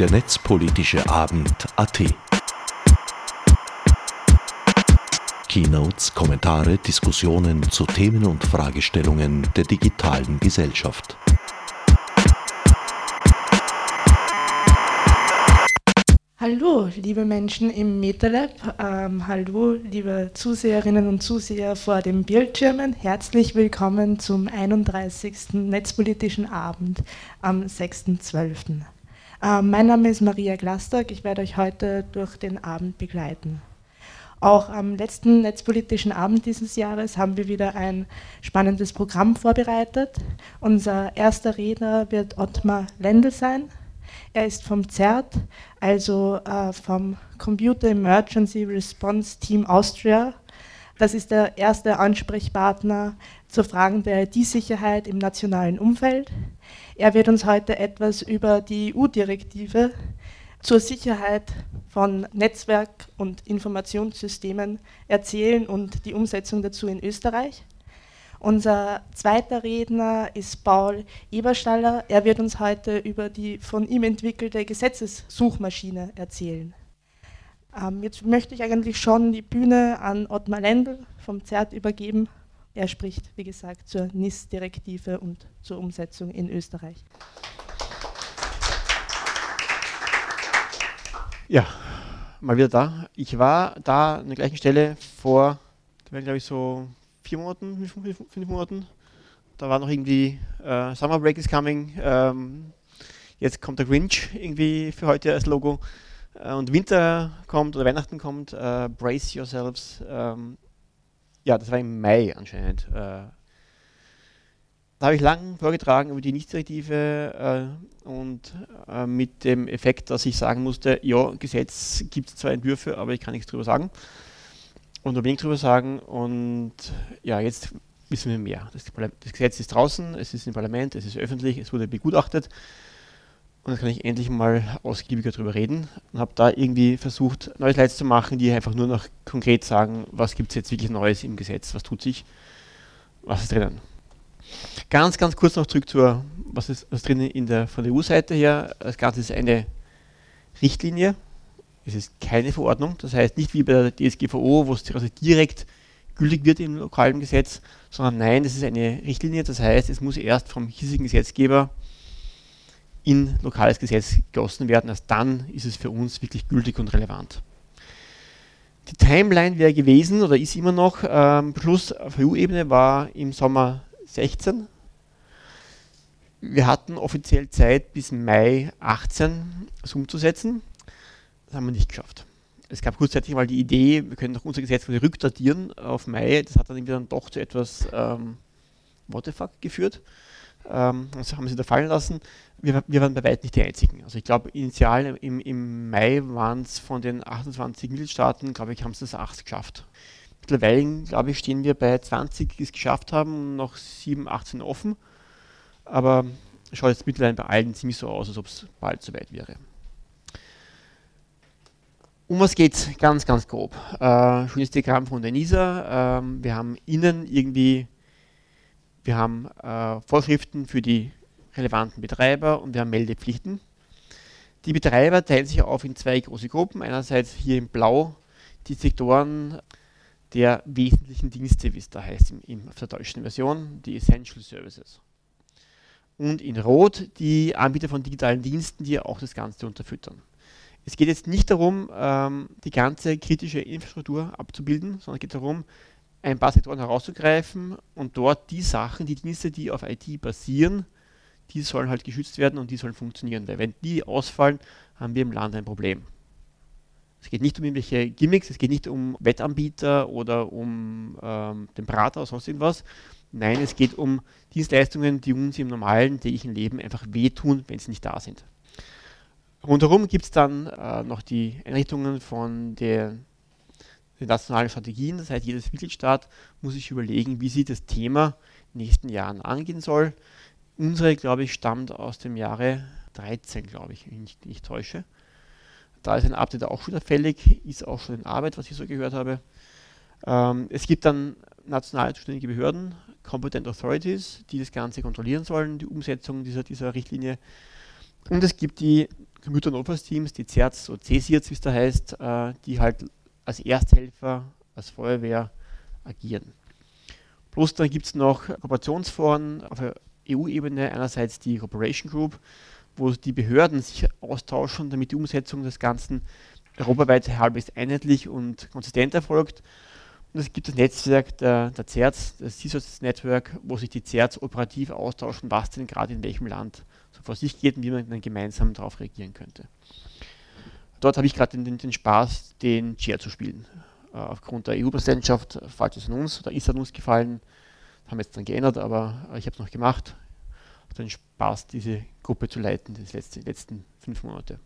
der netzpolitische Abend AT. Keynotes, Kommentare, Diskussionen zu Themen und Fragestellungen der digitalen Gesellschaft. Hallo, liebe Menschen im MetaLab. Ähm, hallo, liebe Zuseherinnen und Zuseher vor den Bildschirmen. Herzlich willkommen zum 31. Netzpolitischen Abend am 6.12. Ähm, mein Name ist Maria Glastock. Ich werde euch heute durch den Abend begleiten. Auch am letzten netzpolitischen Abend dieses Jahres haben wir wieder ein spannendes Programm vorbereitet. Unser erster Redner wird Ottmar Lendl sein. Er ist vom CERT, also äh, vom Computer Emergency Response Team Austria. Das ist der erste Ansprechpartner zu Fragen der IT-Sicherheit im nationalen Umfeld. Er wird uns heute etwas über die EU-Direktive zur Sicherheit von Netzwerk- und Informationssystemen erzählen und die Umsetzung dazu in Österreich. Unser zweiter Redner ist Paul Eberstaller. Er wird uns heute über die von ihm entwickelte Gesetzessuchmaschine erzählen. Ähm, jetzt möchte ich eigentlich schon die Bühne an Ottmar Lendl vom ZERT übergeben. Er spricht, wie gesagt, zur NIS-Direktive und zur Umsetzung in Österreich. Ja, mal wieder da. Ich war da an der gleichen Stelle vor, glaube ich, so vier Monaten, fünf, fünf Monaten. Da war noch irgendwie äh, Summer Break is coming. Ähm, jetzt kommt der Grinch irgendwie für heute als Logo. Äh, und Winter kommt oder Weihnachten kommt. Äh, brace yourselves. Ähm, ja, das war im Mai anscheinend. Äh, da habe ich lang vorgetragen über die Nichtdirektive äh, und äh, mit dem Effekt, dass ich sagen musste, ja, Gesetz gibt es zwei Entwürfe, aber ich kann nichts drüber sagen und nur wenig drüber sagen. Und ja, jetzt wissen wir mehr. Das, das, Gesetz ist draußen, es ist im Parlament, es ist öffentlich, es wurde begutachtet. Und jetzt kann ich endlich mal ausgiebiger drüber reden. Und habe da irgendwie versucht, neue Slides zu machen, die einfach nur noch konkret sagen, was gibt es jetzt wirklich Neues im Gesetz, was tut sich, was ist drinnen. Ganz, ganz kurz noch zurück zur, was ist, was drinnen in der, von der EU-Seite her. Das Ganze ist eine Richtlinie, es ist keine Verordnung, das heißt nicht wie bei der DSGVO, wo es also direkt gültig wird im lokalen Gesetz, sondern nein, das ist eine Richtlinie, das heißt, es muss erst vom hiesigen Gesetzgeber in lokales Gesetz gegossen werden, erst dann ist es für uns wirklich gültig und relevant. Die Timeline wäre gewesen oder ist immer noch, ähm, Beschluss auf EU-Ebene war im Sommer 16. Wir hatten offiziell Zeit bis Mai 18 es umzusetzen. Das haben wir nicht geschafft. Es gab kurzzeitig mal die Idee, wir können doch unser Gesetz rückdatieren auf Mai. Das hat dann irgendwie dann doch zu etwas ähm, What the fuck geführt. Ähm, das haben sie da fallen lassen. Wir, wir, waren bei weitem nicht die Einzigen. Also ich glaube, initial im, im Mai waren es von den 28 Mitgliedstaaten, glaube ich, haben es das 8 geschafft. Mittlerweile, glaube ich, stehen wir bei 20, die es geschafft haben noch 7, 18 offen. Aber schaut jetzt mittlerweile bei allen ziemlich so aus, als ob es bald soweit wäre. Um was geht es ganz, ganz grob? Äh, schönes Diagramm von der NISA. Ähm, wir haben innen irgendwie, wir haben äh, Vorschriften für die relevanten Betreiber und wir haben Meldepflichten. Die Betreiber teilen sich auf in zwei große Gruppen. Einerseits hier in Blau die Sektoren der wesentlichen Dienste, wie es da heißt im, im, auf der deutschen Version, die Essential Services. Und in Rot die Anbieter von digitalen Diensten, die auch das Ganze unterfüttern. Es geht jetzt nicht darum, ähm, die ganze kritische Infrastruktur abzubilden, sondern es geht darum, ein paar Sektoren herauszugreifen und dort die Sachen, die Dienste, die auf IT basieren, die sollen halt geschützt werden und die sollen funktionieren. Weil wenn die ausfallen, haben wir im Land ein Problem. Es geht nicht um irgendwelche Gimmicks, es geht nicht um Wettanbieter oder um ähm, den Berater oder sonst irgendwas. Nein, es geht um Dienstleistungen, die uns im normalen täglichen Leben einfach wehtun, wenn sie nicht da sind. Rundherum gibt es dann äh, noch die Einrichtungen von der, den nationalen Strategien. Das heißt, jedes Mitgliedstaat muss sich überlegen, wie sie das Thema in den nächsten Jahren angehen soll. Unsere, glaube ich, stammt aus dem Jahre 13, glaube ich, wenn ich nicht, täusche. Da ist ein Update auch schon fällig, ist auch schon in Arbeit, was ich so gehört habe. Ähm, es gibt dann national zuständige Behörden, Competent Authorities, die das Ganze kontrollieren sollen, die Umsetzung dieser, dieser Richtlinie und es gibt die Computernotfallsteams, die CERTs oder CSIRTs, wie es da heißt, äh, die halt als Ersthelfer, als Feuerwehr agieren. Plus dann gibt es noch Kooperationsforen auf EU-Ebene, einerseits die Cooperation Group, wo die Behörden sich austauschen, damit die Umsetzung des Ganzen europaweit halbwegs einheitlich und konsistent erfolgt. Und es gibt das Netzwerk der, der CERTs, das CISOS Network, wo sich die CERTs operativ austauschen, was denn gerade in welchem Land so vor sich geht und wie man dann gemeinsam darauf reagieren könnte. Dort habe ich gerade den, den, Spaß, den Chair zu spielen. Äh, aufgrund der EU-Präsidentschaft fällt es an uns, oder ist an uns gefallen. Haben jetzt dann geändert, aber ich habe es noch gemacht. Habe den Spaß, diese Gruppe zu leiten, die letzten, letzten fünf Monate.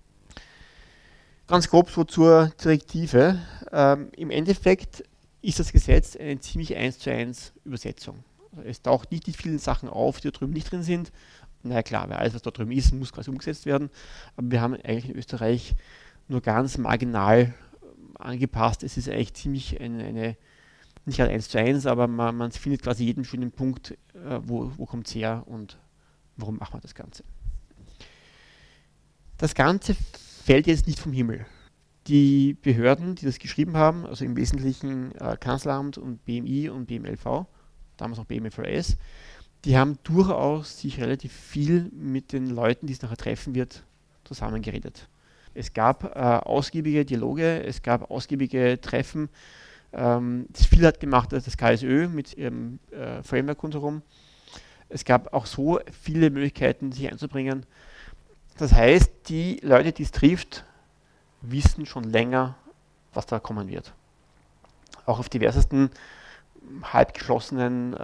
Ganz grob so zur Direktive. Ähm, Im Endeffekt ist das Gesetz eine ziemlich eins zu eins Übersetzung. Es taucht nicht die vielen Sachen auf, die da drüben nicht drin sind. Na ja, klar, weil alles, was da drüben ist, muss quasi umgesetzt werden. Aber wir haben eigentlich in Österreich nur ganz marginal angepasst. Es ist eigentlich ziemlich eine, eine nicht gerade eins zu eins, aber man, man, findet quasi jeden schönen Punkt, äh, wo, wo kommt es her und warum machen wir das Ganze. Das Ganze fällt jetzt nicht vom Himmel die Behörden, die das geschrieben haben, also im Wesentlichen äh, Kanzleramt und BMI und BMLV, damals noch BMFLS, die haben durchaus sich relativ viel mit den Leuten, die es nachher treffen wird, zusammengeredet. Es gab äh, ausgiebige Dialoge, es gab ausgiebige Treffen. Ähm, das viel hat gemacht das KSÖ mit ihrem äh, Framework rundherum. Es gab auch so viele Möglichkeiten, sich einzubringen. Das heißt, die Leute, die es trifft, wissen schon länger, was da kommen wird. Auch auf diversesten halbgeschlossenen äh,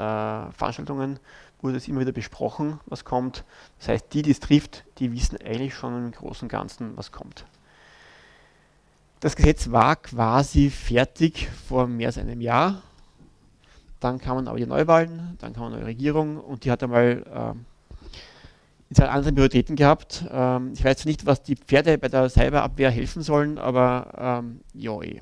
Veranstaltungen wurde es immer wieder besprochen, was kommt. Das heißt, die, die es trifft, die wissen eigentlich schon im Großen und Ganzen, was kommt. Das Gesetz war quasi fertig vor mehr als einem Jahr. Dann kamen aber die Neuwahlen, dann kam eine neue Regierung und die hat einmal äh, jetzt halt andere Prioritäten gehabt. Ähm, ich weiß nicht, was die Pferde bei der Cyberabwehr helfen sollen, aber ähm, ja, eh.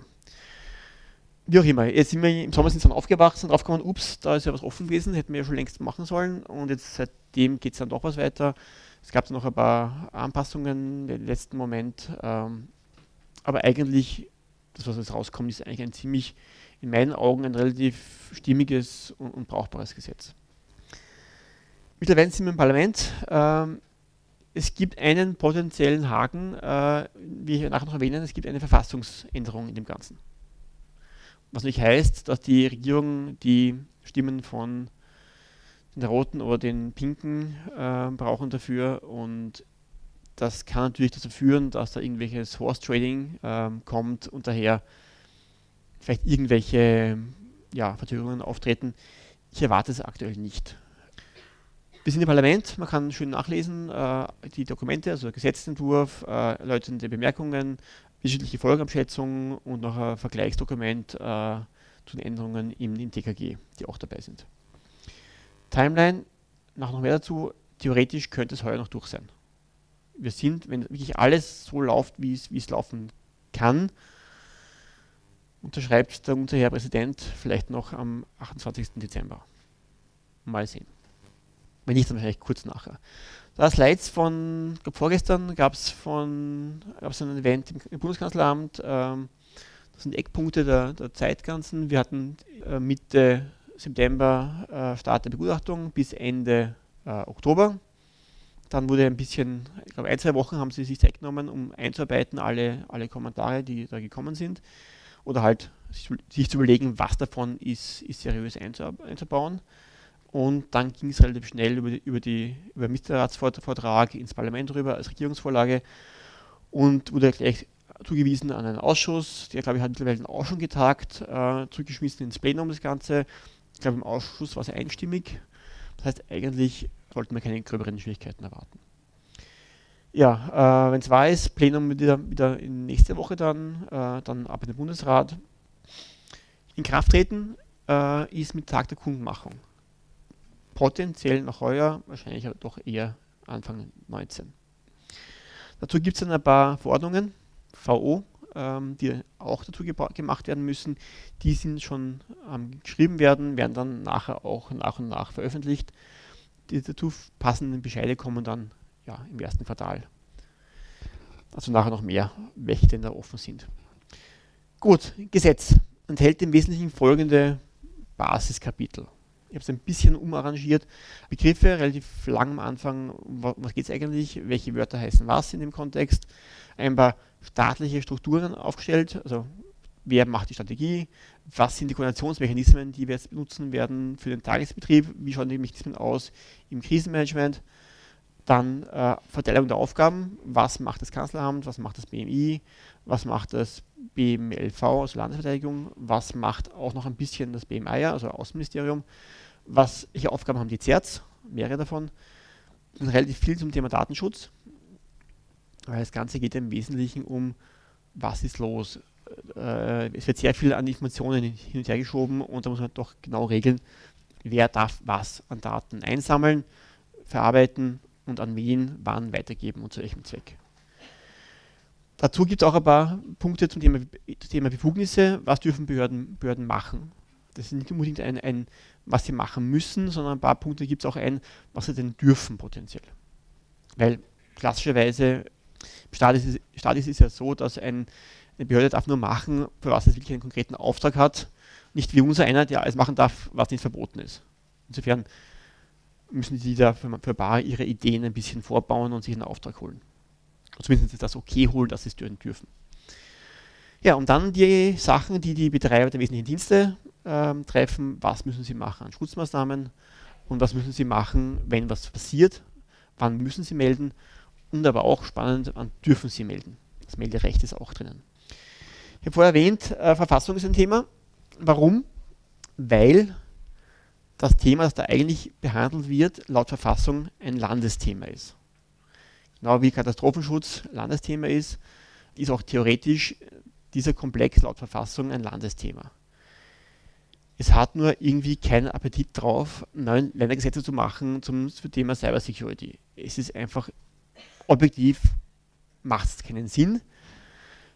Wie auch immer. Jetzt sind wir im Sommer sind dann aufgewacht, sind draufgekommen, ups, da ist ja was offen gewesen, hätten wir ja schon längst machen sollen. Und jetzt seitdem geht es dann doch was weiter. Es gab noch ein paar Anpassungen im letzten Moment. Ähm, aber eigentlich, das, was jetzt rauskommt, ist eigentlich ein ziemlich, in meinen Augen, ein relativ stimmiges und, und brauchbares Gesetz. Mittlerweile sind wir im Parlament. Ähm, es gibt einen potenziellen Haken, äh, wie ich nachher noch erwähnen, es gibt eine Verfassungsänderung in dem Ganzen. Was nicht heißt, dass die Regierung die Stimmen von den Roten oder den Pinken äh, brauchen dafür und das kann natürlich dazu führen, dass da irgendwelches Horse Trading äh, kommt und daher vielleicht irgendwelche ja, Verzögerungen auftreten. Ich erwarte es aktuell nicht. Wir sind im Parlament, man kann schön nachlesen, äh, die Dokumente, also Gesetzentwurf, äh, erläuternde Bemerkungen, wissenschaftliche Folgenabschätzung und noch ein Vergleichsdokument äh, zu den Änderungen im, im TKG, die auch dabei sind. Timeline, noch mehr dazu, theoretisch könnte es heuer noch durch sein. Wir sind, wenn wirklich alles so läuft, wie es, laufen kann, unterschreibt der unser Herr Präsident vielleicht noch am 28. Dezember. Mal sehen. Wenn nicht, dann wahrscheinlich kurz nachher. Da Slides von, ich glaube vorgestern gab es von gab's ein Event im Bundeskanzleramt. Ähm, das sind Eckpunkte der, der Zeitganzen. Wir hatten äh, Mitte September äh, Start der Begutachtung bis Ende äh, Oktober. Dann wurde ein bisschen, ich glaube ein, zwei Wochen haben sie sich Zeit genommen, um einzuarbeiten, alle, alle Kommentare, die da gekommen sind. Oder halt sich, zu überlegen, was davon ist, ist seriös einzubauen. Und dann ging es relativ schnell über, die, über, die, über Ministerratsvortrag ins Parlament rüber als Regierungsvorlage und wurde gleich zugewiesen an einen Ausschuss. Der, glaube ich, hat mittlerweile auch schon getagt, äh, zurückgeschmissen ins Plenum das Ganze. Ich glaube, im Ausschuss war es einstimmig. Das heißt, eigentlich sollten wir keine gröberen Schwierigkeiten erwarten. Ja, äh, wenn es war ist, Plenum wieder, wieder in nächste Woche dann, äh, dann ab in den Bundesrat. In Kraft treten äh, ist mit Tag der Kundenmachung potenziell noch heuer, wahrscheinlich aber doch eher Anfang 19. Dazu gibt es dann ein paar Verordnungen, VO, ähm, die auch dazu gemacht werden müssen. Die sind schon ähm, geschrieben werden, werden dann nachher auch nach und nach veröffentlicht. Die dazu passenden Bescheide kommen dann ja, im ersten Quartal. Dazu nachher noch mehr, welche denn da offen sind. Gut, Gesetz enthält im Wesentlichen folgende Basiskapitel. Ich habe es ein bisschen umarrangiert. Begriffe relativ lang am Anfang. Was geht es eigentlich? Welche Wörter heißen was in dem Kontext? Ein paar staatliche Strukturen aufgestellt. Also wer macht die Strategie? Was sind die Koordinationsmechanismen, die wir jetzt benutzen werden für den Tagesbetrieb? Wie schauen die Mechanismen aus im Krisenmanagement? Dann äh, Verteilung der Aufgaben. Was macht das Kanzleramt? Was macht das BMI? Was macht das BMLV, also Landesverteidigung? Was macht auch noch ein bisschen das BMI, also Außenministerium? Was, welche Aufgaben haben die ZERZ? Mehrere davon. Und relativ viel zum Thema Datenschutz. Weil das Ganze geht im Wesentlichen um, was ist los? Äh, es wird sehr viel an Informationen hin und her geschoben und da muss man doch genau regeln, wer darf was an Daten einsammeln, verarbeiten und an wen wann weitergeben und zu welchem Zweck. Dazu gibt es auch ein paar Punkte zum Thema, Thema, Befugnisse. Was dürfen Behörden, Behörden machen? Das ist nicht unbedingt ein, ein, was sie machen müssen, sondern ein paar Punkte gibt es auch ein, was sie denn dürfen potenziell. Weil klassischerweise im Staat ist, es, ist es ja so, dass ein, eine Behörde darf nur machen, für was es wirklich einen konkreten Auftrag hat. Nicht wie unser einer, der alles machen darf, was nicht verboten ist. Insofern müssen sie da für, für bar ihre Ideen ein bisschen vorbauen und sich einen Auftrag holen. Zumindest das okay holen, dass sie es dürfen. Ja, und dann die Sachen, die die Betreiber der wesentlichen Dienste ähm, treffen. Was müssen sie machen an Schutzmaßnahmen und was müssen sie machen, wenn was passiert? Wann müssen sie melden? Und aber auch spannend, wann dürfen sie melden? Das Melderecht ist auch drinnen. Habe vorher erwähnt, äh, Verfassung ist ein Thema. Warum? Weil das Thema, das da eigentlich behandelt wird, laut Verfassung ein Landesthema ist. Genau wie Katastrophenschutz Landesthema ist, ist auch theoretisch dieser Komplex laut Verfassung ein Landesthema. Es hat nur irgendwie keinen Appetit drauf, neue Ländergesetze zu machen zum, zum Thema Cybersecurity. Es ist einfach objektiv, macht es keinen Sinn.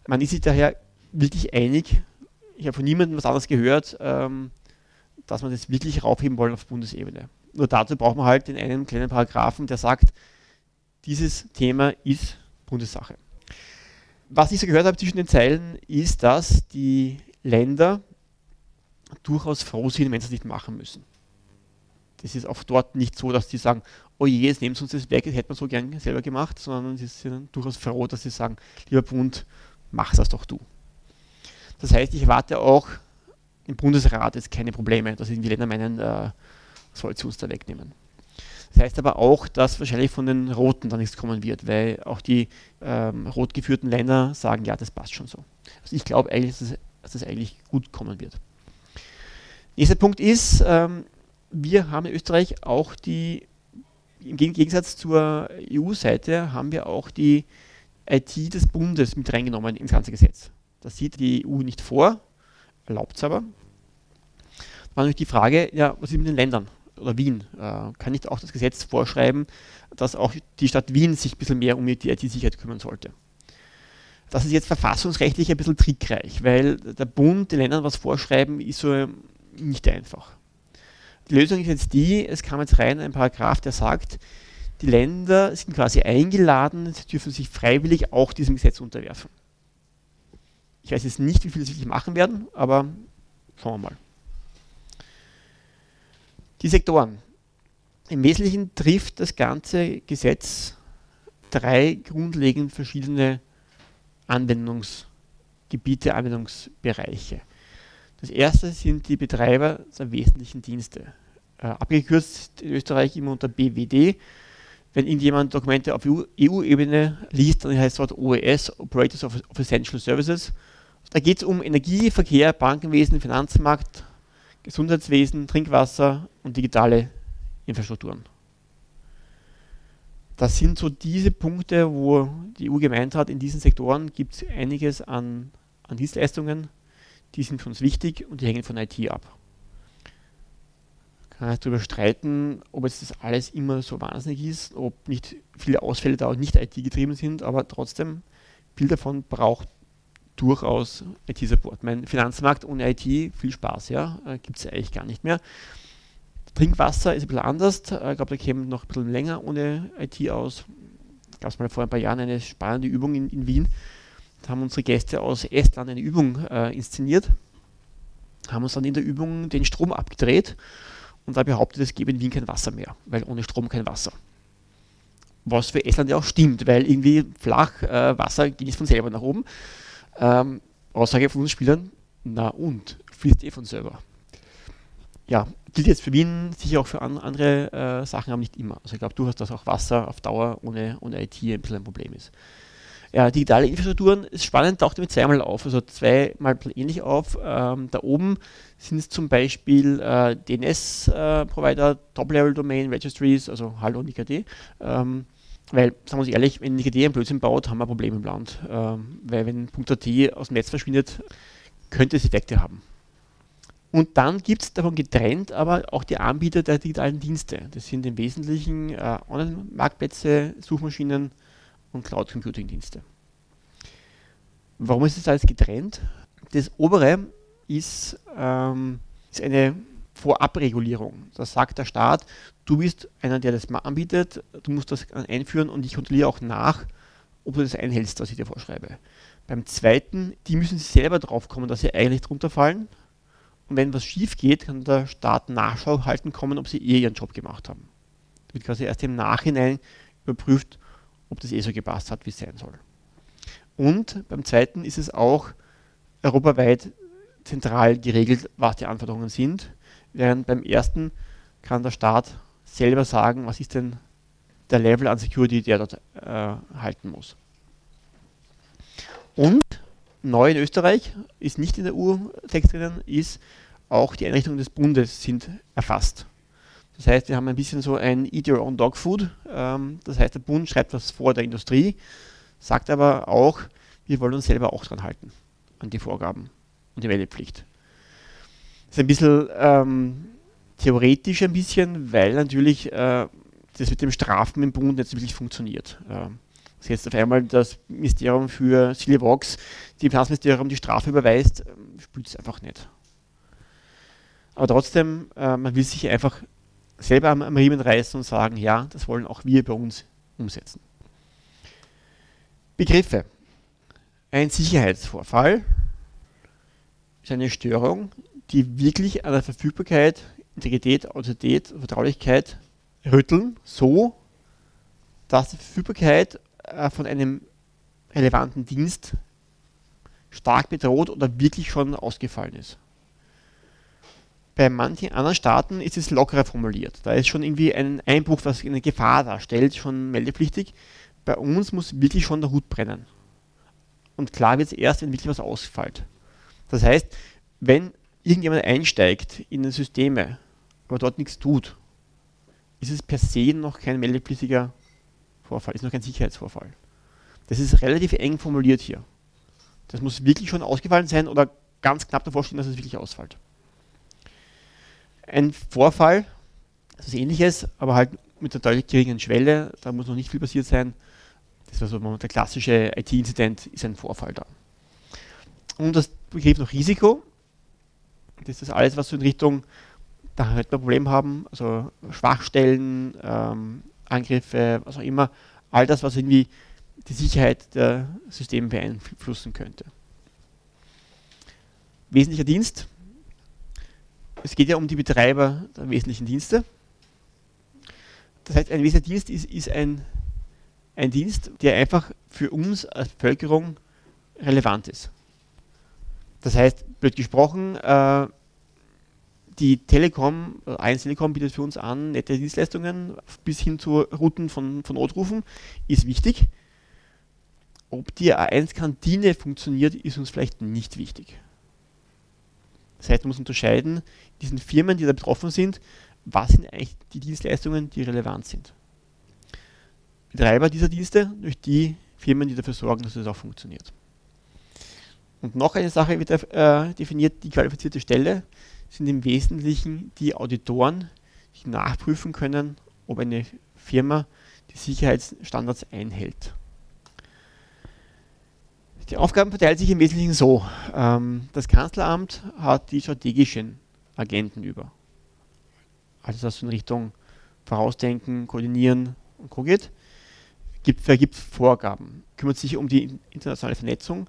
Man ist sich daher wirklich einig, ich habe von niemandem was anderes gehört, ähm, dass man das wirklich raufheben wollen auf Bundesebene. Nur dazu braucht man halt den einen kleinen Paragraphen, der sagt, dieses Thema ist Bundessache. Was ich so gehört habe zwischen den Zeilen, ist, dass die Länder durchaus froh sind, wenn sie es nicht machen müssen. Das ist auch dort nicht so, dass die sagen, oh je, jetzt nehmen sie uns das weg, das hätte man so gern selber gemacht, sondern sie sind durchaus froh, dass sie sagen, lieber Bund, mach das doch du. Das heißt, ich erwarte auch im Bundesrat jetzt keine Probleme, dass die Länder meinen, äh, soll sie uns da wegnehmen. Das heißt aber auch, dass wahrscheinlich von den Roten da nichts kommen wird, weil auch die ähm, rot geführten Länder sagen, ja, das passt schon so. Also ich glaube eigentlich, dass dass es eigentlich gut kommen wird. Nächster Punkt ist, ähm, wir haben in Österreich auch die, im Gegensatz zur EU-Seite, haben wir auch die IT des Bundes mit reingenommen ins ganze Gesetz. Das sieht die EU nicht vor, erlaubt es aber. Da war natürlich die Frage, ja, was ist mit den Ländern? Oder Wien? Äh, kann nicht auch das Gesetz vorschreiben, dass auch die Stadt Wien sich ein bisschen mehr um die IT-Sicherheit kümmern sollte? Das ist jetzt verfassungsrechtlich ein bisschen trickreich, weil der Bund den Ländern was vorschreiben, ist so nicht einfach. Die Lösung ist jetzt die, es kam jetzt rein ein Paragraph, der sagt, die Länder sind quasi eingeladen, sie dürfen sich freiwillig auch diesem Gesetz unterwerfen. Ich weiß jetzt nicht, wie viele sie wirklich machen werden, aber schauen wir mal. Die Sektoren. Im Wesentlichen trifft das ganze Gesetz drei grundlegend verschiedene Anwendungsgebiete, Anwendungsbereiche. Das erste sind die Betreiber der wesentlichen Dienste. Äh, abgekürzt in Österreich immer unter BWD. Wenn irgendjemand Dokumente auf EU-Ebene liest, dann heißt es dort OES, Operators of, of Essential Services. Da geht es um Energie, Verkehr, Bankenwesen, Finanzmarkt, Gesundheitswesen, Trinkwasser und digitale Infrastrukturen. Das sind so diese Punkte, wo die EU gemeint hat, in diesen Sektoren gibt es einiges an, an Dienstleistungen, die sind für uns wichtig und die hängen von IT ab. Kann man darüber streiten, ob jetzt das alles immer so wahnsinnig ist, ob nicht viele Ausfälle da auch nicht IT-getrieben sind, aber trotzdem, viel davon braucht durchaus IT-Support. Mein Finanzmarkt ohne IT, viel Spaß, ja, äh, gibt es eigentlich gar nicht mehr. Trinkwasser ist ein bisschen anders. Äh, ich glaube, da käme noch ein bisschen länger ohne IT aus. gab es mal vor ein paar Jahren eine spannende Übung in, in Wien. Da haben unsere Gäste aus Estland eine Übung äh, inszeniert, haben uns dann in der Übung den Strom abgedreht und da behauptet, es gäbe in Wien kein Wasser mehr, weil ohne Strom kein Wasser. Was für Estland ja auch stimmt, weil irgendwie flach äh, Wasser geht nicht von selber nach oben. Ähm, Aussage von uns Spielern, na und, fließt eh von selber. Ja, gilt jetzt für Wien, sicher auch für an, andere äh, Sachen, aber nicht immer. Also ich glaube du hast, dass auch Wasser auf Dauer ohne, ohne IT ein bisschen ein Problem ist. Ja, digitale Infrastrukturen ist spannend, taucht damit zweimal auf, also zweimal ähnlich auf. Ähm, da oben sind es zum Beispiel äh, DNS-Provider, äh, Top-Level-Domain Registries, also Hallo und IKD. Ähm, weil, sagen wir uns ehrlich, wenn IKD ein Blödsinn baut, haben wir ein Problem im Land. Ähm, weil wenn .at aus dem Netz verschwindet, könnte es Effekte haben. Und dann gibt es davon getrennt aber auch die Anbieter der digitalen Dienste. Das sind im Wesentlichen äh, Online-Marktplätze, Suchmaschinen, und Cloud Computing Dienste. Warum ist das alles getrennt? Das obere ist, ähm, ist eine Vorabregulierung. Da sagt der Staat, du bist einer, der das anbietet, du musst das einführen und ich kontrolliere auch nach, ob du das einhältst, was ich dir vorschreibe. Beim zweiten, die müssen selber drauf kommen, dass sie eigentlich drunter fallen. Und wenn was schief geht, kann der Staat Nachschau halten kommen, ob sie eh ihren Job gemacht haben. Da wird quasi erst im Nachhinein überprüft, ob das eh so gepasst hat, wie es sein soll. Und beim zweiten ist es auch europaweit zentral geregelt, was die Anforderungen sind, während beim ersten kann der Staat selber sagen, was ist denn der Level an Security, der dort äh, halten muss. Und neu in Österreich ist nicht in der EU-Text drinnen, ist auch die Einrichtungen des Bundes sind erfasst. Das heißt, wir haben ein bisschen so ein Eat Your Own Dog Food. Ähm, das heißt, der Bund schreibt was vor der Industrie, sagt aber auch, wir wollen uns selber auch dran halten, an die Vorgaben und die Meldepflicht. Ist ein bisschen ähm, theoretisch ein bisschen, weil natürlich äh, das mit dem Strafen im Bund nicht wirklich funktioniert. Äh, das jetzt auf einmal das Ministerium für Silvox, die Finanzministerium die Strafe überweist, äh, spült es einfach nicht. Aber trotzdem, äh, man will sich einfach selber am, am Riemen reißen und sagen, ja, das wollen auch wir bei uns umsetzen. Begriffe. Ein Sicherheitsvorfall ist eine Störung, die wirklich an der Verfügbarkeit, Integrität, Autorität, Vertraulichkeit rütteln, so dass die Verfügbarkeit äh, von einem relevanten Dienst stark bedroht oder wirklich schon ausgefallen ist. Bei manchen anderen Staaten ist es lockerer formuliert. Da ist schon irgendwie ein Einbruch, was eine Gefahr darstellt, schon meldepflichtig. Bei uns muss wirklich schon der Hut brennen. Und klar wird es erst, wenn wirklich was ausfällt. Das heißt, wenn irgendjemand einsteigt in Systeme, aber dort nichts tut, ist es per se noch kein meldepflichtiger Vorfall, ist noch kein Sicherheitsvorfall. Das ist relativ eng formuliert hier. Das muss wirklich schon ausgefallen sein oder ganz knapp davor stehen, dass es wirklich ausfällt ein Vorfall, das ist ähnliches, aber halt mit einer deutlich geringeren Schwelle, da muss noch nicht viel passiert sein. Das war so der klassische IT-Inzident, ist ein Vorfall da. Und das Begriff noch Risiko, das ist alles, was so in Richtung, da halt ein Problem haben, also Schwachstellen, ähm, Angriffe, was auch immer, all das, was irgendwie die Sicherheit der Systeme beeinflussen könnte. Wesentlicher Dienst, es geht ja um die Betreiber der wesentlichen Dienste. Das heißt, ein wesentlicher Dienst ist, ist ein, ein Dienst, der einfach für uns als Bevölkerung relevant ist. Das heißt, blöd gesprochen, äh, die Telekom, 1 Telekom bietet für uns an, nette Dienstleistungen bis hin zu Routen von, von Notrufen, ist wichtig. Ob die A1-Kantine funktioniert, ist uns vielleicht nicht wichtig. Das heißt, man muss unterscheiden, diesen Firmen, die da betroffen sind, was sind eigentlich die Dienstleistungen, die relevant sind. Betreiber dieser Dienste durch die Firmen, die dafür sorgen, dass es auch funktioniert. Und noch eine Sache wird äh, definiert, die qualifizierte Stelle sind im Wesentlichen die Auditoren, die nachprüfen können, ob eine Firma die Sicherheitsstandards einhält. Die Aufgaben verteilen sich im Wesentlichen so. Ähm, das Kanzleramt hat die strategischen Agenten über. Also das in Richtung Vorausdenken, Koordinieren und Co. geht. gibt, vergibt Vorgaben, kümmert sich um die internationale Vernetzung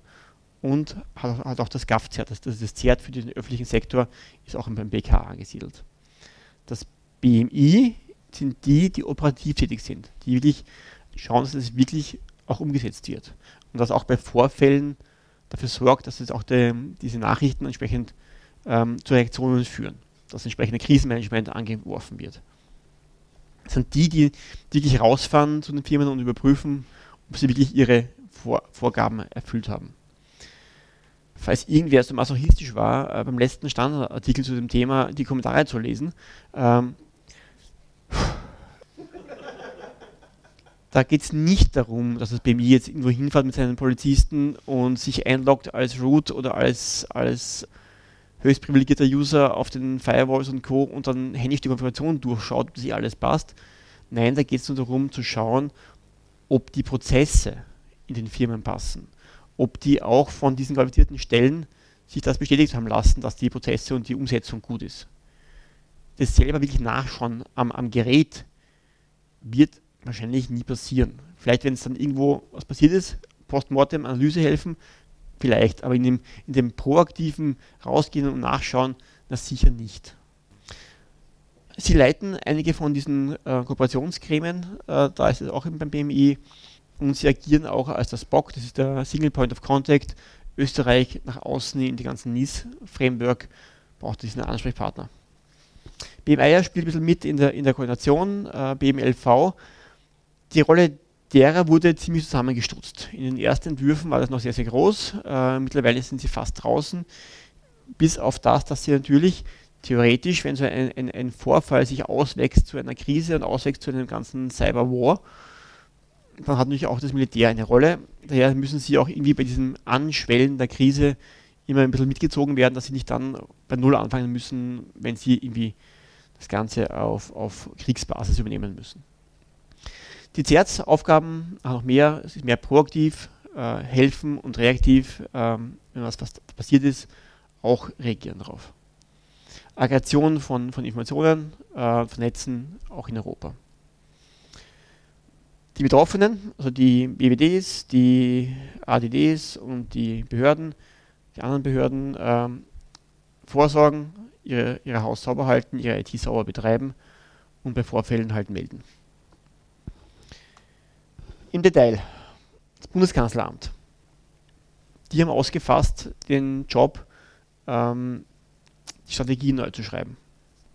und hat, auch das GAF-ZERT, das, das, das ZERT für den öffentlichen Sektor, ist auch beim BK angesiedelt. Das BMI sind die, die operativ tätig sind, die wirklich schauen, dass es wirklich auch umgesetzt wird. Und dass auch bei Vorfällen dafür sorgt, dass es auch de, diese Nachrichten entsprechend ähm, zu Reaktionen führen, dass entsprechende Krisenmanagement angeworfen wird. Das sind die, die wirklich rausfahren zu den Firmen und überprüfen, ob sie wirklich ihre Vor Vorgaben erfüllt haben. Falls irgendwer so masochistisch war, äh, beim letzten Standardartikel zu dem Thema die Kommentare zu lesen, ähm, da geht es nicht darum, dass das BMI jetzt irgendwo hinfährt mit seinen Polizisten und sich einloggt als Root oder als, als höchst privilegierter User auf den Firewalls und Co. und dann händisch die Konfiguration durchschaut, ob sich alles passt. Nein, da geht es nur darum zu schauen, ob die Prozesse in den Firmen passen, ob die auch von diesen qualifizierten Stellen sich das bestätigt haben lassen, dass die Prozesse und die Umsetzung gut ist. Das selber wirklich nachschauen am, am Gerät wird wahrscheinlich nie passieren. Vielleicht, wenn es dann irgendwo was passiert ist, Postmortem, Analyse helfen, vielleicht, aber in dem, in dem proaktiven Rausgehen und Nachschauen, das sicher nicht. Sie leiten einige von diesen äh, Kooperationsgremien, äh, da ist es auch beim BMI, und sie agieren auch als das BOC, das ist der Single Point of Contact, Österreich nach außen in die ganzen NIS-Framework braucht diesen Ansprechpartner. BMI spielt ein bisschen mit in der, in der Koordination, äh, BMLV die Rolle derer wurde ziemlich zusammengestutzt. In den ersten Entwürfen war das noch sehr, sehr groß. Äh, mittlerweile sind sie fast draußen. Bis auf das, dass sie natürlich theoretisch, wenn so ein, ein, ein, Vorfall sich auswächst zu einer Krise und auswächst zu einem ganzen Cyberwar, dann hat natürlich auch das Militär eine Rolle. Daher müssen sie auch irgendwie bei diesem Anschwellen der Krise immer ein bisschen mitgezogen werden, dass sie nicht dann bei Null anfangen müssen, wenn sie irgendwie das Ganze auf, auf Kriegsbasis übernehmen müssen. Die CERTS-Aufgaben noch mehr, es ist mehr proaktiv, äh, helfen und reaktiv, ähm, wenn was passiert ist, auch reagieren darauf. Aggregation von, von Informationen, äh, vernetzen, auch in Europa. Die Betroffenen, also die BWDs, die ADDs und die Behörden, die anderen Behörden, ähm, vorsorgen, ihre, ihre Haus sauber halten, ihre IT sauber betreiben und bei Vorfällen halt melden. Im Detail, das Bundeskanzleramt. Die haben ausgefasst, den Job, ähm, die Strategie neu zu schreiben.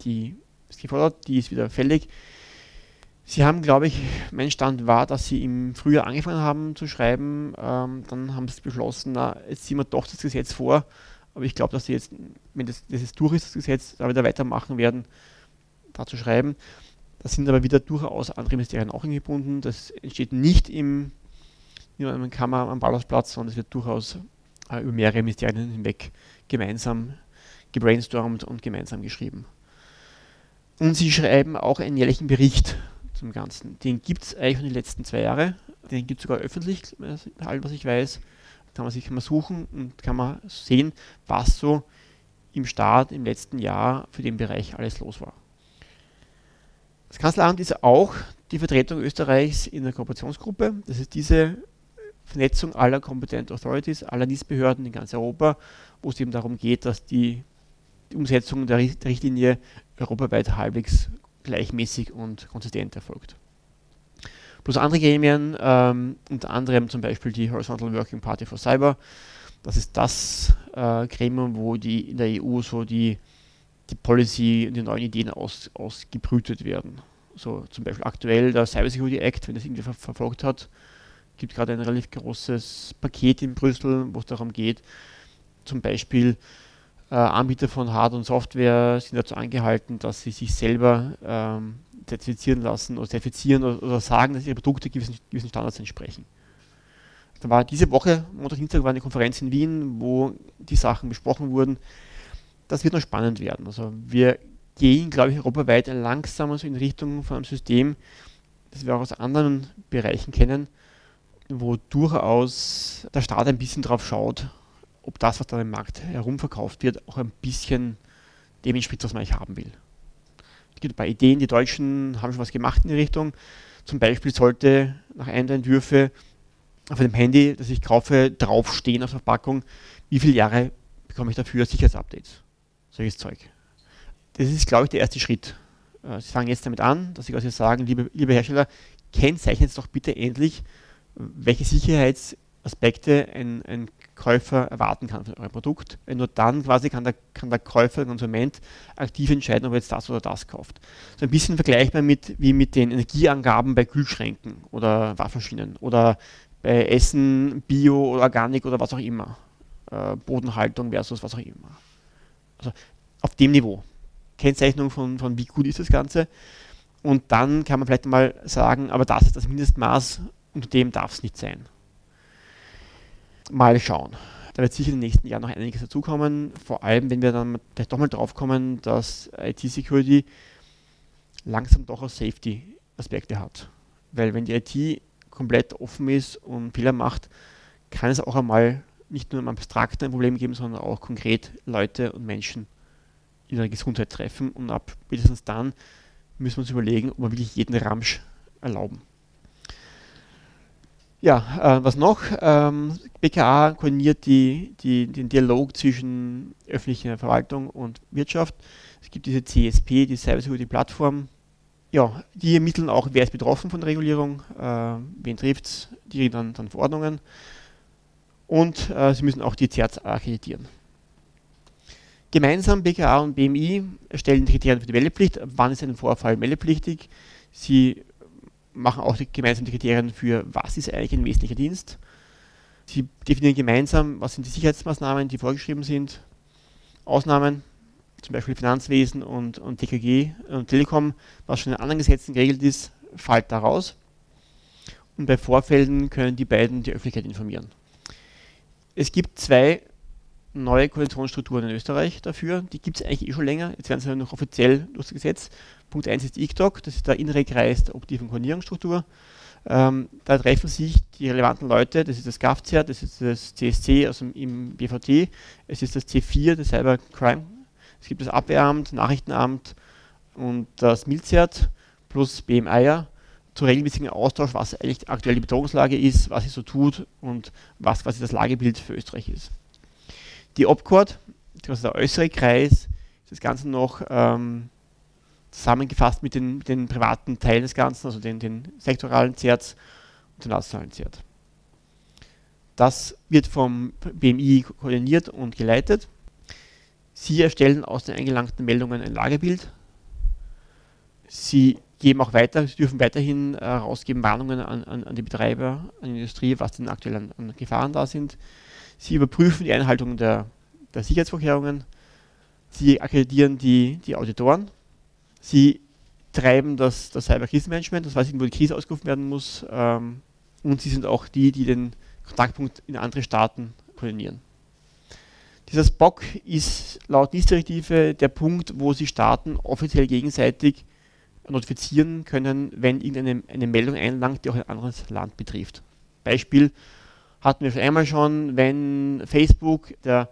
Die ist gefordert, die ist wieder fällig. Sie haben, glaube ich, mein Stand war, dass sie im Frühjahr angefangen haben zu schreiben. Ähm, dann haben sie beschlossen, na, jetzt ziehen wir doch das Gesetz vor. Aber ich glaube, dass sie jetzt, wenn das, das jetzt durch ist, das Gesetz, da wieder weitermachen werden, da zu schreiben. Da sind aber wieder durchaus andere Ministerien auch eingebunden. Das entsteht nicht im, in einem Kammer am Ballhausplatz, sondern es wird durchaus äh, über mehrere Ministerien hinweg gemeinsam gebrainstormt und gemeinsam geschrieben. Und sie schreiben auch einen jährlichen Bericht zum Ganzen. Den gibt es eigentlich schon die letzten zwei Jahre. Den gibt es sogar öffentlich, allem was ich weiß. Kann man sich mal suchen und kann man sehen, was so im Staat im letzten Jahr für den Bereich alles los war. Das Kanzleramt ist auch die Vertretung Österreichs in der Kooperationsgruppe. Das ist diese Vernetzung aller Competent Authorities, aller NIS-Behörden in ganz Europa, wo es eben darum geht, dass die, die Umsetzung der, Richtlinie europaweit halbwegs gleichmäßig und konsistent erfolgt. Plus andere Gremien, ähm, unter anderem zum Beispiel die Horizontal Working Party for Cyber. Das ist das äh, Gremium, wo die in der EU so die die Policy und die neuen Ideen aus, ausgebrütet werden. So zum Beispiel aktuell der Cybersecurity Act, wenn das irgendwie ver verfolgt hat, gibt gerade ein relativ großes Paket in Brüssel, wo es darum geht, zum Beispiel Anbieter von Hard- und Software sind dazu angehalten, dass sie sich selber ähm, zertifizieren lassen oder zertifizieren oder, oder, sagen, dass ihre Produkte gewissen, gewissen Standards entsprechen. Da war diese Woche, Montag, Dienstag, war eine Konferenz in Wien, wo die Sachen besprochen wurden das wird noch spannend werden. Also wir gehen, glaube ich, europaweit langsam so in Richtung von einem System, das wir auch aus anderen Bereichen kennen, wo durchaus der Staat ein bisschen drauf schaut, ob das, was da im Markt herumverkauft wird, auch ein bisschen dem entspricht, was man eigentlich haben will. Es gibt ein paar Ideen, die Deutschen haben schon was gemacht in die Richtung. Zum Beispiel sollte nach einem der Entwürfe auf dem Handy, das ich kaufe, draufstehen auf der Verpackung, wie viele Jahre bekomme ich dafür Sicherheitsupdates. Solches Zeug. Das ist, glaube ich, der erste Schritt. Äh, sie fangen jetzt damit an, dass Sie quasi sagen, liebe, liebe Hersteller, kennzeichnet doch bitte endlich, welche Sicherheitsaspekte ein, ein Käufer erwarten kann von eurem Produkt. Weil nur dann quasi kann der, kann der Käufer, der Konsument aktiv entscheiden, ob er jetzt das oder das kauft. So ein bisschen vergleichbar mit, wie mit den Energieangaben bei Kühlschränken oder Waschmaschinen oder bei Essen, Bio oder Organik oder was auch immer. Äh, Bodenhaltung versus was auch immer. Also auf dem Niveau. Kennzeichnung von, von wie gut ist das Ganze. Und dann kann man vielleicht mal sagen, aber das ist das Mindestmaß, unter dem darf es nicht sein. Mal schauen. Da wird sicher in den nächsten Jahren noch einiges dazukommen, vor allem wenn wir dann vielleicht doch mal drauf kommen, dass IT-Security langsam doch auch Safety-Aspekte hat. Weil wenn die IT komplett offen ist und Fehler macht, kann es auch einmal nicht nur im Abstrakten ein Problem geben, sondern auch konkret Leute und Menschen in ihrer Gesundheit treffen. Und ab spätestens dann müssen wir uns überlegen, ob wir wirklich jeden Ramsch erlauben. Ja, äh, was noch? Ähm, BKA koordiniert die, die, den Dialog zwischen öffentlicher Verwaltung und Wirtschaft. Es gibt diese CSP, die Cyber Security Plattform. Ja, die ermitteln auch, wer ist betroffen von der Regulierung, äh, wen trifft es, die reden dann, dann Verordnungen. Und äh, sie müssen auch die CERTs akkreditieren. Gemeinsam BKA und BMI erstellen die Kriterien für die Meldepflicht. Wann ist ein Vorfall meldepflichtig? Sie machen auch die, gemeinsam die Kriterien für, was ist eigentlich ein wesentlicher Dienst. Sie definieren gemeinsam, was sind die Sicherheitsmaßnahmen, die vorgeschrieben sind. Ausnahmen, zum Beispiel Finanzwesen und, und TKG und Telekom, was schon in anderen Gesetzen geregelt ist, fällt da raus. Und bei Vorfällen können die beiden die Öffentlichkeit informieren. Es gibt zwei neue Koalitionsstrukturen in Österreich dafür. Die gibt es eigentlich eh schon länger. Jetzt werden sie noch offiziell durch das Gesetz. Punkt 1 ist ICTOC, das ist der innere Kreis der operativen Koordinierungsstruktur. Ähm, da treffen sich die relevanten Leute, das ist das GAFCER, das ist das CSC also im BVT, es ist das C4, das Cyber Crime, es gibt das Abwehramt, Nachrichtenamt und das MILCERT plus BMIer zu regelmäßigen Austausch, was eigentlich aktuell die Bedrohungslage ist, was sie so tut und was quasi das Lagebild für Österreich ist. Die OPCORD, das ist der äußere Kreis, ist das Ganze noch ähm, zusammengefasst mit den, den, privaten Teilen des Ganzen, also den, den sektoralen CERTs und den nationalen CERT. Das wird vom BMI koordiniert und geleitet. Sie erstellen aus den eingelangten Meldungen ein Lagebild. Sie geben auch weiter, sie dürfen weiterhin äh, rausgeben Warnungen an, an, an, die Betreiber, an die Industrie, was denn aktuell an, an Gefahren da sind. Sie überprüfen die Einhaltung der, der Sicherheitsvorkehrungen. Sie akkreditieren die, die Auditoren. Sie treiben das, das Cyber-Krisenmanagement, das weiß ich, wo die Krise ausgerufen werden muss. Ähm, und sie sind auch die, die den Kontaktpunkt in andere Staaten koordinieren. Dieser Spock ist laut NIS-Direktive der Punkt, wo sich Staaten offiziell gegenseitig notifizieren können, wenn irgendeine eine Meldung einlangt, die auch ein anderes Land betrifft. Beispiel, hatten wir schon einmal schon, wenn Facebook der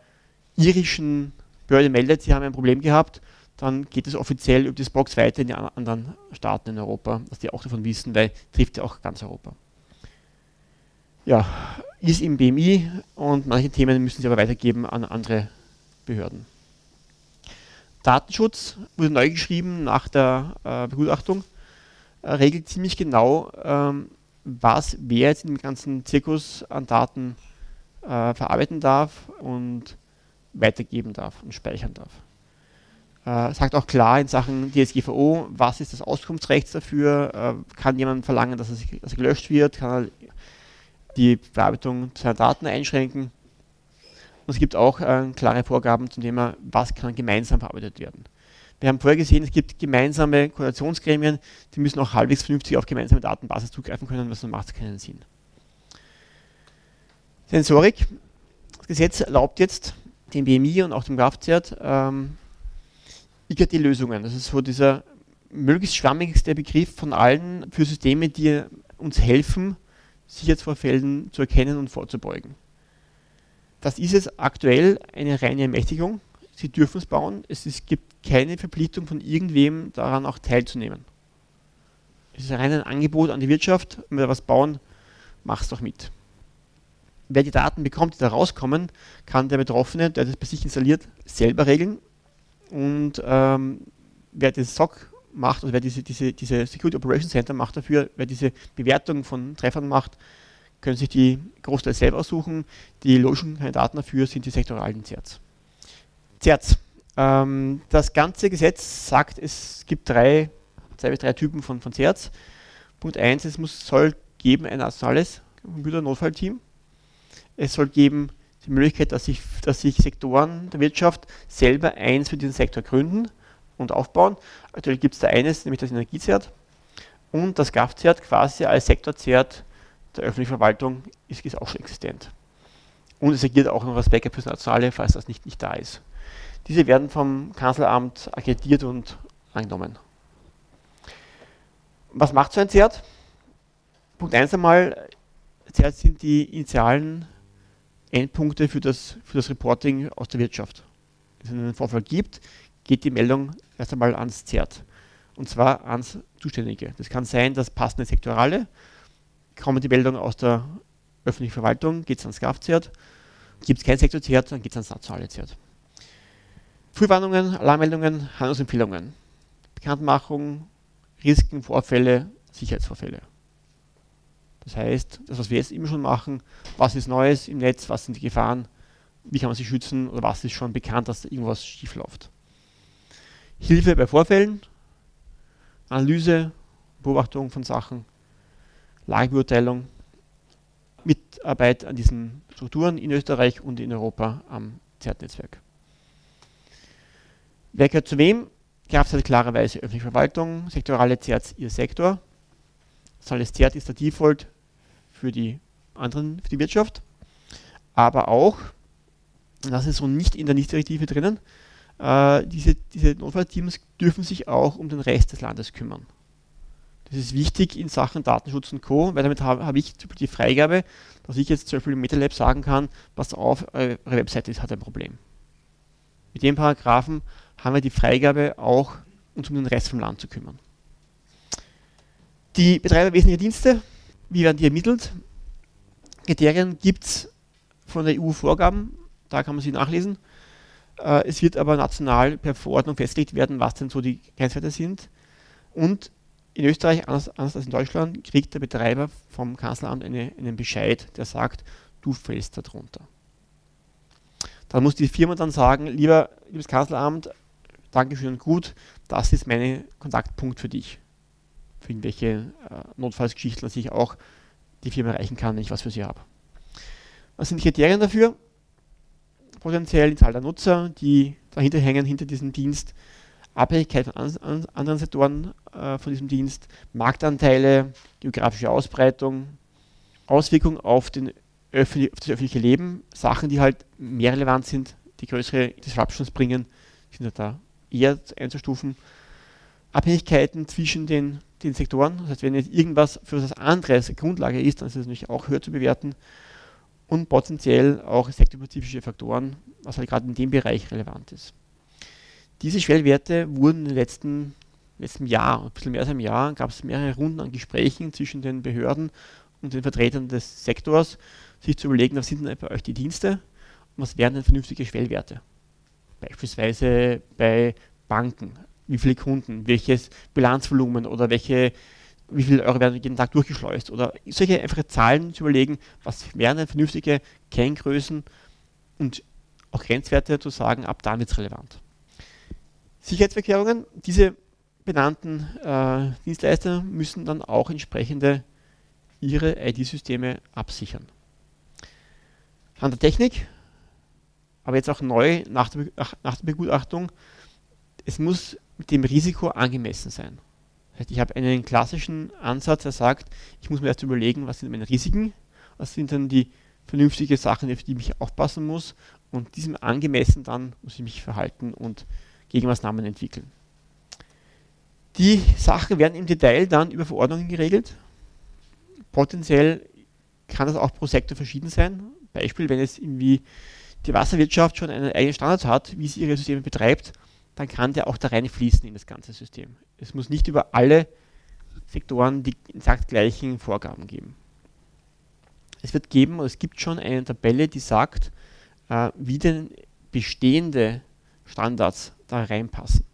irischen Behörde meldet, sie haben ein Problem gehabt, dann geht es offiziell über das Box weiter in die anderen Staaten in Europa, dass die auch davon wissen, weil trifft ja auch ganz Europa. Ja, ist im BMI und manche Themen müssen sie aber weitergeben an andere Behörden. Datenschutz wurde neu geschrieben nach der äh, Begutachtung, äh, regelt ziemlich genau, ähm, was wer jetzt in dem ganzen Zirkus an Daten äh, verarbeiten darf und weitergeben darf und speichern darf. Äh, sagt auch klar in Sachen DSGVO, was ist das Auskunftsrecht dafür, äh, kann jemand verlangen, dass, es, dass er gelöscht wird, kann er die Bearbeitung seiner Daten einschränken. Und es gibt auch äh, klare Vorgaben zum Thema, was kann gemeinsam verarbeitet werden. Wir haben vorher gesehen, es gibt gemeinsame Koordinationsgremien, die müssen auch halbwegs vernünftig auf gemeinsame Datenbasis zugreifen können, was macht keinen Sinn. Sensorik. Das Gesetz erlaubt jetzt dem BMI und auch dem GAFZERT ähm, IKT-Lösungen. Das ist so dieser möglichst schwammigste Begriff von allen für Systeme, die uns helfen, Sicherheitsvorfällen zu erkennen und vorzubeugen. Das ist jetzt aktuell eine reine Ermächtigung. Sie dürfen es bauen. Es ist, gibt keine Verpflichtung von irgendwem daran auch teilzunehmen. Es ist rein ein Angebot an die Wirtschaft, wenn wir was bauen, mach's doch mit. Wer die Daten bekommt, die da rauskommen, kann der Betroffene, der das bei sich installiert, selber regeln. Und ähm, wer das SOC macht, also wer diese, diese, diese Security Operations Center macht dafür, wer diese Bewertung von Treffern macht, können sich die Großteil selber aussuchen. Die logischen Kandidaten dafür sind die sektoralen CERTs. CERTs. Ähm, das ganze Gesetz sagt, es gibt drei, zwei bis drei Typen von, von CERTs. Punkt 1, es muss, soll geben ein nationales Computernotfallteam. Es soll geben die Möglichkeit, dass sich, dass sich Sektoren der Wirtschaft selber eins für diesen Sektor gründen und aufbauen. Aktuell gibt es da eines, nämlich das Energiezert. Und das GAF-Zert quasi als Sektorzert der öffentlichen Verwaltung ist, ist auch schon existent. Und es agiert auch noch als Backup fürs Nationale, falls das nicht, nicht da ist. Diese werden vom Kanzleramt akkreditiert und angenommen. Was macht so ein ZERT? Punkt 1 einmal, ZERT sind die initialen Endpunkte für das, für das Reporting aus der Wirtschaft. Wenn es einen Vorfall gibt, geht die Meldung erst einmal ans ZERT. Und zwar ans Zuständige. Das kann sein, dass passende Sektorale, kommen die Meldungen aus der öffentlichen Verwaltung, geht es ans GAF-ZERT. Gibt es kein Sektor-ZERT, dann geht es ans nationale ZERT. Frühwarnungen, Alarmmeldungen, Handlungsempfehlungen, Bekanntmachung, Risiken, Vorfälle, Sicherheitsvorfälle. Das heißt, das, was wir jetzt immer schon machen, was ist Neues im Netz, was sind die Gefahren, wie kann man sich schützen oder was ist schon bekannt, dass da irgendwas schief läuft. Hilfe bei Vorfällen, Analyse, Beobachtung von Sachen, Lagebeurteilung, Mitarbeit an diesen Strukturen in Österreich und in Europa am ZERT-Netzwerk. Wer gehört zu wem? Kraft hat klarerweise öffentliche Verwaltung, sektorale ZERTs ihr Sektor. Das ZERT ist der Default für die anderen, für die Wirtschaft. Aber auch, das ist so nicht in der NIST-Direktive drinnen, äh, diese, diese Notfallteams dürfen sich auch um den Rest des Landes kümmern. Das ist wichtig in Sachen Datenschutz und Co., weil damit habe, habe ich die Freigabe, dass ich jetzt zum Beispiel im MetaLab sagen kann, pass auf, eure Webseite hat ein Problem. Mit dem Paragraphen haben wir die Freigabe, auch uns um den Rest vom Land zu kümmern. Die Betreiber wesentlicher Dienste, wie werden die ermittelt? Kriterien gibt es von der EU Vorgaben, da kann man sie nachlesen. Äh, es wird aber national per Verordnung festgelegt werden, was denn so die Grenzwerte sind. Und in Österreich, anders, anders, als in Deutschland, kriegt der Betreiber vom Kanzleramt eine, einen Bescheid, der sagt, du fällst darunter. Dann muss die Firma dann sagen, lieber, liebes Kanzleramt, Dankeschön und gut, das ist mein Kontaktpunkt für dich. Für irgendwelche äh, Notfallsgeschichten, dass ich auch die Firma erreichen kann, wenn ich was für sie habe. Was sind die Kriterien dafür? Potenziell die Zahl der Nutzer, die dahinter hängen, hinter diesem Dienst, Abhängigkeit von an, an, anderen Sektoren äh, von diesem Dienst, Marktanteile, geografische Ausbreitung, Auswirkungen auf, den auf das öffentliche Leben, Sachen, die halt mehr relevant sind, die größere Disruptions bringen, sind halt da eher einzustufen. Abhängigkeiten zwischen den, den Sektoren, das heißt, wenn jetzt irgendwas für was anderes Grundlage ist, dann ist es natürlich auch höher zu bewerten und potenziell auch sektorspezifische Faktoren, was halt gerade in dem Bereich relevant ist. Diese Schwellwerte wurden den letzten, letzten Jahr, ein bisschen mehr als einem Jahr, gab es mehrere Runden an Gesprächen zwischen den Behörden und den Vertretern des Sektors, sich zu überlegen, was sind denn bei euch die Dienste und was wären denn vernünftige Schwellwerte. Beispielsweise bei Banken, wie viele Kunden, welches Bilanzvolumen oder welche, wie viele Euro werden jeden Tag durchgeschleust oder solche einfache Zahlen zu überlegen, was wären denn vernünftige Kenngrößen und auch Grenzwerte zu sagen, ab da wird es relevant. Sicherheitsverkehrungen, diese benannten äh, Dienstleister müssen dann auch entsprechende ihre ID-Systeme absichern. An der Technik, aber jetzt auch neu nach der, nach der Begutachtung, es muss mit dem Risiko angemessen sein. Ich habe einen klassischen Ansatz, der sagt, ich muss mir erst überlegen, was sind meine Risiken, was sind dann die vernünftigen Sachen, auf die ich mich aufpassen muss und diesem angemessen dann muss ich mich verhalten und Gegenmaßnahmen entwickeln. Die Sachen werden im Detail dann über Verordnungen geregelt. Potenziell kann das auch pro Sektor verschieden sein. Beispiel, wenn es irgendwie die Wasserwirtschaft schon einen eigenen Standard hat, wie sie ihre Systeme betreibt, dann kann der auch da reinfließen in das ganze System. Es muss nicht über alle Sektoren die exakt gleichen Vorgaben geben. Es wird geben, es gibt schon eine Tabelle, die sagt, äh, wie denn bestehende Standards da reinpassen.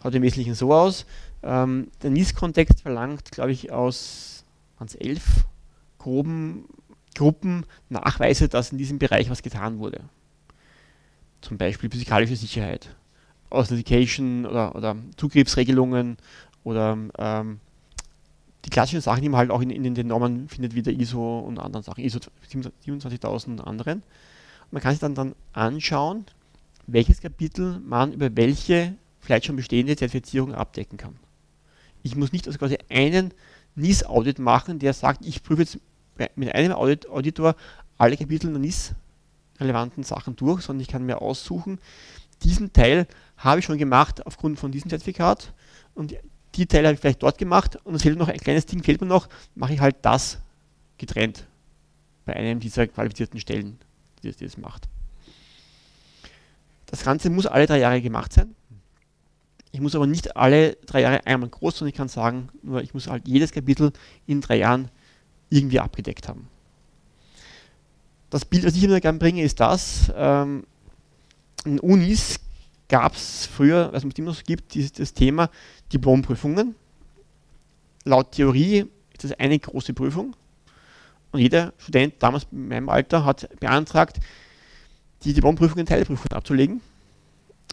Schaut im Wesentlichen so aus. Ähm, der NIS-Kontext verlangt, glaube ich, aus elf groben Gruppen Nachweise, dass in diesem Bereich was getan wurde. Zum Beispiel physikalische Sicherheit, Authentication oder, oder Zugriffsregelungen oder ähm, die klassischen Sachen, die man halt auch in, in den Normen findet, wie der ISO und anderen Sachen, ISO 27000 und anderen. Man kann sich dann, dann anschauen, welches Kapitel man über welche vielleicht schon bestehende Zertifizierung abdecken kann. Ich muss nicht also quasi einen NIS-Audit machen, der sagt, ich prüfe jetzt mit einem Audit Auditor alle Kapitel der NIS-relevanten Sachen durch, sondern ich kann mir aussuchen, diesen Teil habe ich schon gemacht aufgrund von diesem Zertifikat und die Teile habe ich vielleicht dort gemacht und es fehlt noch ein kleines Ding, fehlt mir noch, mache ich halt das getrennt bei einem dieser qualifizierten Stellen, die das macht. Das Ganze muss alle drei Jahre gemacht sein. Ich muss aber nicht alle drei Jahre einmal groß, sondern ich kann sagen, nur ich muss halt jedes Kapitel in drei Jahren irgendwie abgedeckt haben. Das Bild, was ich immer gerne bringe, ist das. Ähm, in Unis gab es früher, was es immer noch gibt, dieses, das Thema Diplomprüfungen. Laut Theorie ist das eine große Prüfung. Und jeder Student damals in meinem Alter hat beantragt, die Diplomprüfungen Teilprüfungen abzulegen.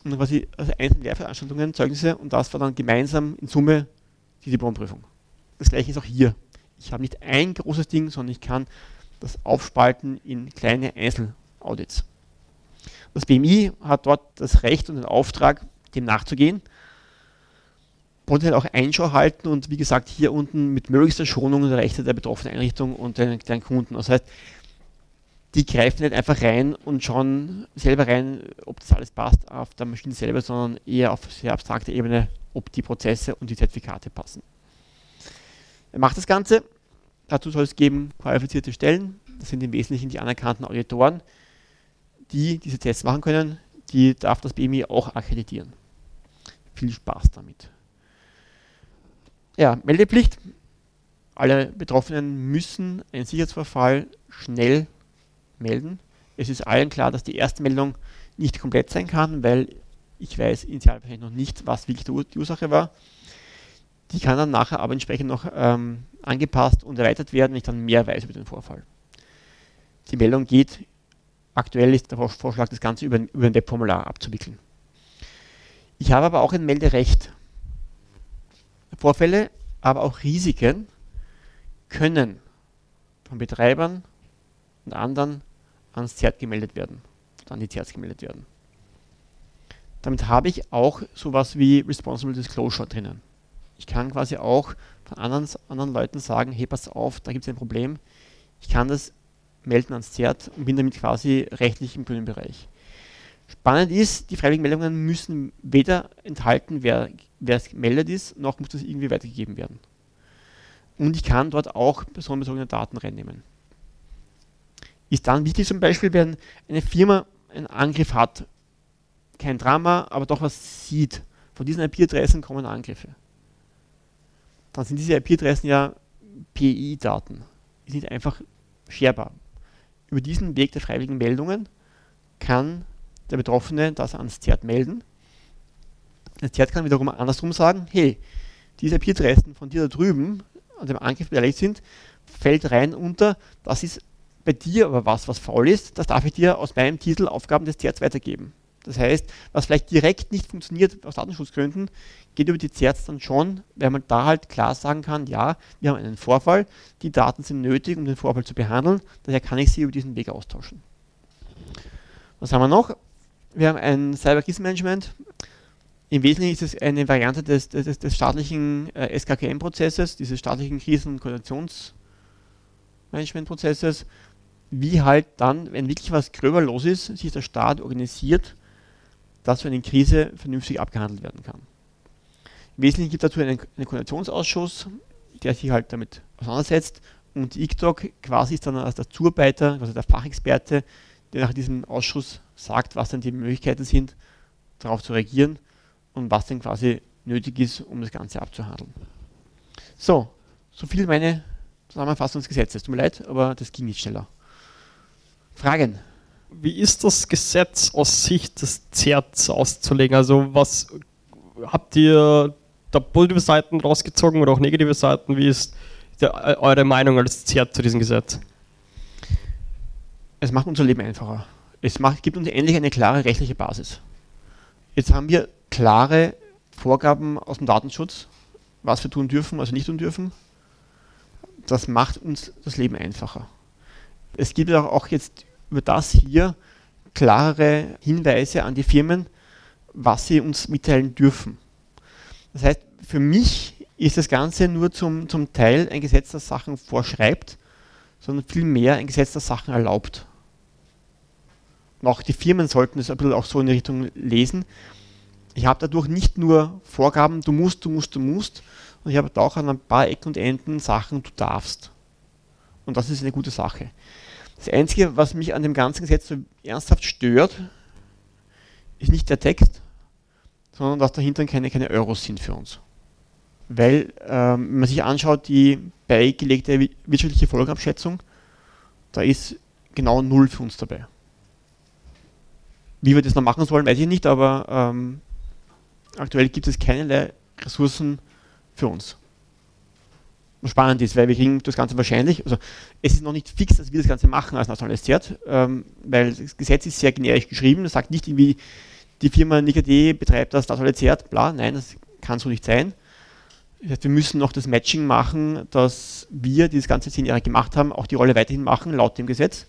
Und dann quasi also einzelne Lehrveranstaltungen, Zeugnisse und das war dann gemeinsam in Summe die Diplomprüfung. Das gleiche ist auch hier. Ich habe nicht ein großes Ding, sondern ich kann das aufspalten in kleine Einzelaudits. Das BMI hat dort das Recht und den Auftrag, dem nachzugehen. Potenziell auch Einschau halten und wie gesagt hier unten mit möglichster Schonung der Rechte der betroffenen Einrichtung und den, den Kunden. Das heißt, die greifen nicht einfach rein und schauen selber rein, ob das alles passt auf der Maschine selber, sondern eher auf sehr abstrakter Ebene, ob die Prozesse und die Zertifikate passen. Wer macht das Ganze? Dazu soll es geben qualifizierte Stellen. Das sind im Wesentlichen die anerkannten Auditoren, die diese Tests machen können, die darf das BMI auch akkreditieren. Viel Spaß damit. Ja, Meldepflicht. Alle Betroffenen müssen einen Sicherheitsvorfall schnell melden. Es ist allen klar, dass die erste Meldung nicht komplett sein kann, weil ich weiß initial vielleicht noch nicht, was wirklich die Ursache war. Die kann dann nachher aber entsprechend noch ähm, angepasst und erweitert werden, wenn ich dann mehr weiß über den Vorfall. Die Meldung geht Aktuell ist der Vorschlag, das Ganze über, über ein Webformular abzuwickeln. Ich habe aber auch ein Melderecht. Vorfälle, aber auch Risiken können von Betreibern und anderen ans ZERT gemeldet werden, an die ZERTs gemeldet werden. Damit habe ich auch sowas wie Responsible Disclosure drinnen. Ich kann quasi auch von anderen, anderen Leuten sagen, hey, pass auf, da gibt es ein Problem. Ich kann das melden ans ZERT und bin damit quasi rechtlich im grünen Bereich. Spannend ist, die freiwilligen Meldungen müssen weder enthalten, wer, wer es gemeldet ist, noch muss das irgendwie weitergegeben werden. Und ich kann dort auch personenbezogene Daten reinnehmen. Ist dann wichtig zum Beispiel, wenn eine Firma einen Angriff hat, kein Drama, aber doch was sieht. Von diesen IP-Adressen kommen Angriffe. Dann sind diese IP-Adressen ja PI-Daten. Die sind einfach sharbar über diesen Weg der freiwilligen Meldungen kann der Betroffene das ans ZERT melden. Das ZERT kann wiederum andersrum sagen, hey, diese IP-Adressen von dir da drüben an dem Angriff beteiligt sind, fällt rein unter, das ist bei dir aber was, was faul ist, das darf ich dir aus meinem Titel Aufgaben des ZERTs weitergeben. Das heißt, was vielleicht direkt nicht funktioniert aus Datenschutzgründen, geht über die ZERTs dann schon, weil man da halt klar sagen kann, ja, wir haben einen Vorfall, die Daten sind nötig, um den Vorfall zu behandeln, daher kann ich sie über diesen Weg austauschen. Was haben wir noch? Wir haben ein Cyber Risk Management. Im Wesentlichen ist es eine Variante des, des, des staatlichen äh, SKKM-Prozesses, dieses staatlichen Krisen- und Koordinationsmanagement-Prozesses, wie halt dann, wenn wirklich was gröber los ist, sich der Staat organisiert dass so eine Krise vernünftig abgehandelt werden kann. Im Wesentlichen gibt es dazu einen, einen Koordinationsausschuss, der sich halt damit auseinandersetzt und die ICDOC quasi ist dann als der Zuarbeiter, also der Fachexperte, der nach diesem Ausschuss sagt, was dann die Möglichkeiten sind, darauf zu reagieren und was dann quasi nötig ist, um das Ganze abzuhandeln. So, so viel meine Zusammenfassung des Gesetzes. Tut mir leid, aber das ging nicht schneller. Fragen? Wie ist das Gesetz aus Sicht des ZERT auszulegen? Also was habt ihr da positive Seiten rausgezogen oder auch negative Seiten? Wie ist der, eure Meinung als ZERT zu diesem Gesetz? Es macht unser Leben einfacher. Es macht, gibt uns endlich eine klare rechtliche Basis. Jetzt haben wir klare Vorgaben aus dem Datenschutz, was wir tun dürfen, was wir nicht tun dürfen. Das macht uns das Leben einfacher. Es gibt auch jetzt über das hier klarere Hinweise an die Firmen, was sie uns mitteilen dürfen. Das heißt, für mich ist das Ganze nur zum, zum Teil ein Gesetz, das Sachen vorschreibt, sondern vielmehr ein Gesetz, das Sachen erlaubt. Und auch die Firmen sollten es ein bisschen auch so in die Richtung lesen. Ich habe dadurch nicht nur Vorgaben, du musst, du musst, du musst, und ich habe auch an ein paar Ecken und Enden Sachen, du darfst. Und das ist eine gute Sache. Das Einzige, was mich an dem ganzen Gesetz so ernsthaft stört, ist nicht der Text, sondern dass dahinter keine, keine Euros sind für uns. Weil, ähm, wenn man sich anschaut, die beigelegte wirtschaftliche Folgenabschätzung, da ist genau null für uns dabei. Wie wir das noch machen sollen, weiß ich nicht, aber ähm, aktuell gibt es keinerlei Ressourcen für uns spannend ist, weil wir kriegen das Ganze wahrscheinlich, also es ist noch nicht fix, dass wir das Ganze machen als nationales ZERT, ähm, weil das Gesetz ist sehr generisch geschrieben, das sagt nicht irgendwie, die Firma NIKD betreibt das nationale ZERT, bla, nein, das kann so nicht sein. Das heißt, wir müssen noch das Matching machen, dass wir, die das ganze zehn Jahre gemacht haben, auch die Rolle weiterhin machen, laut dem Gesetz.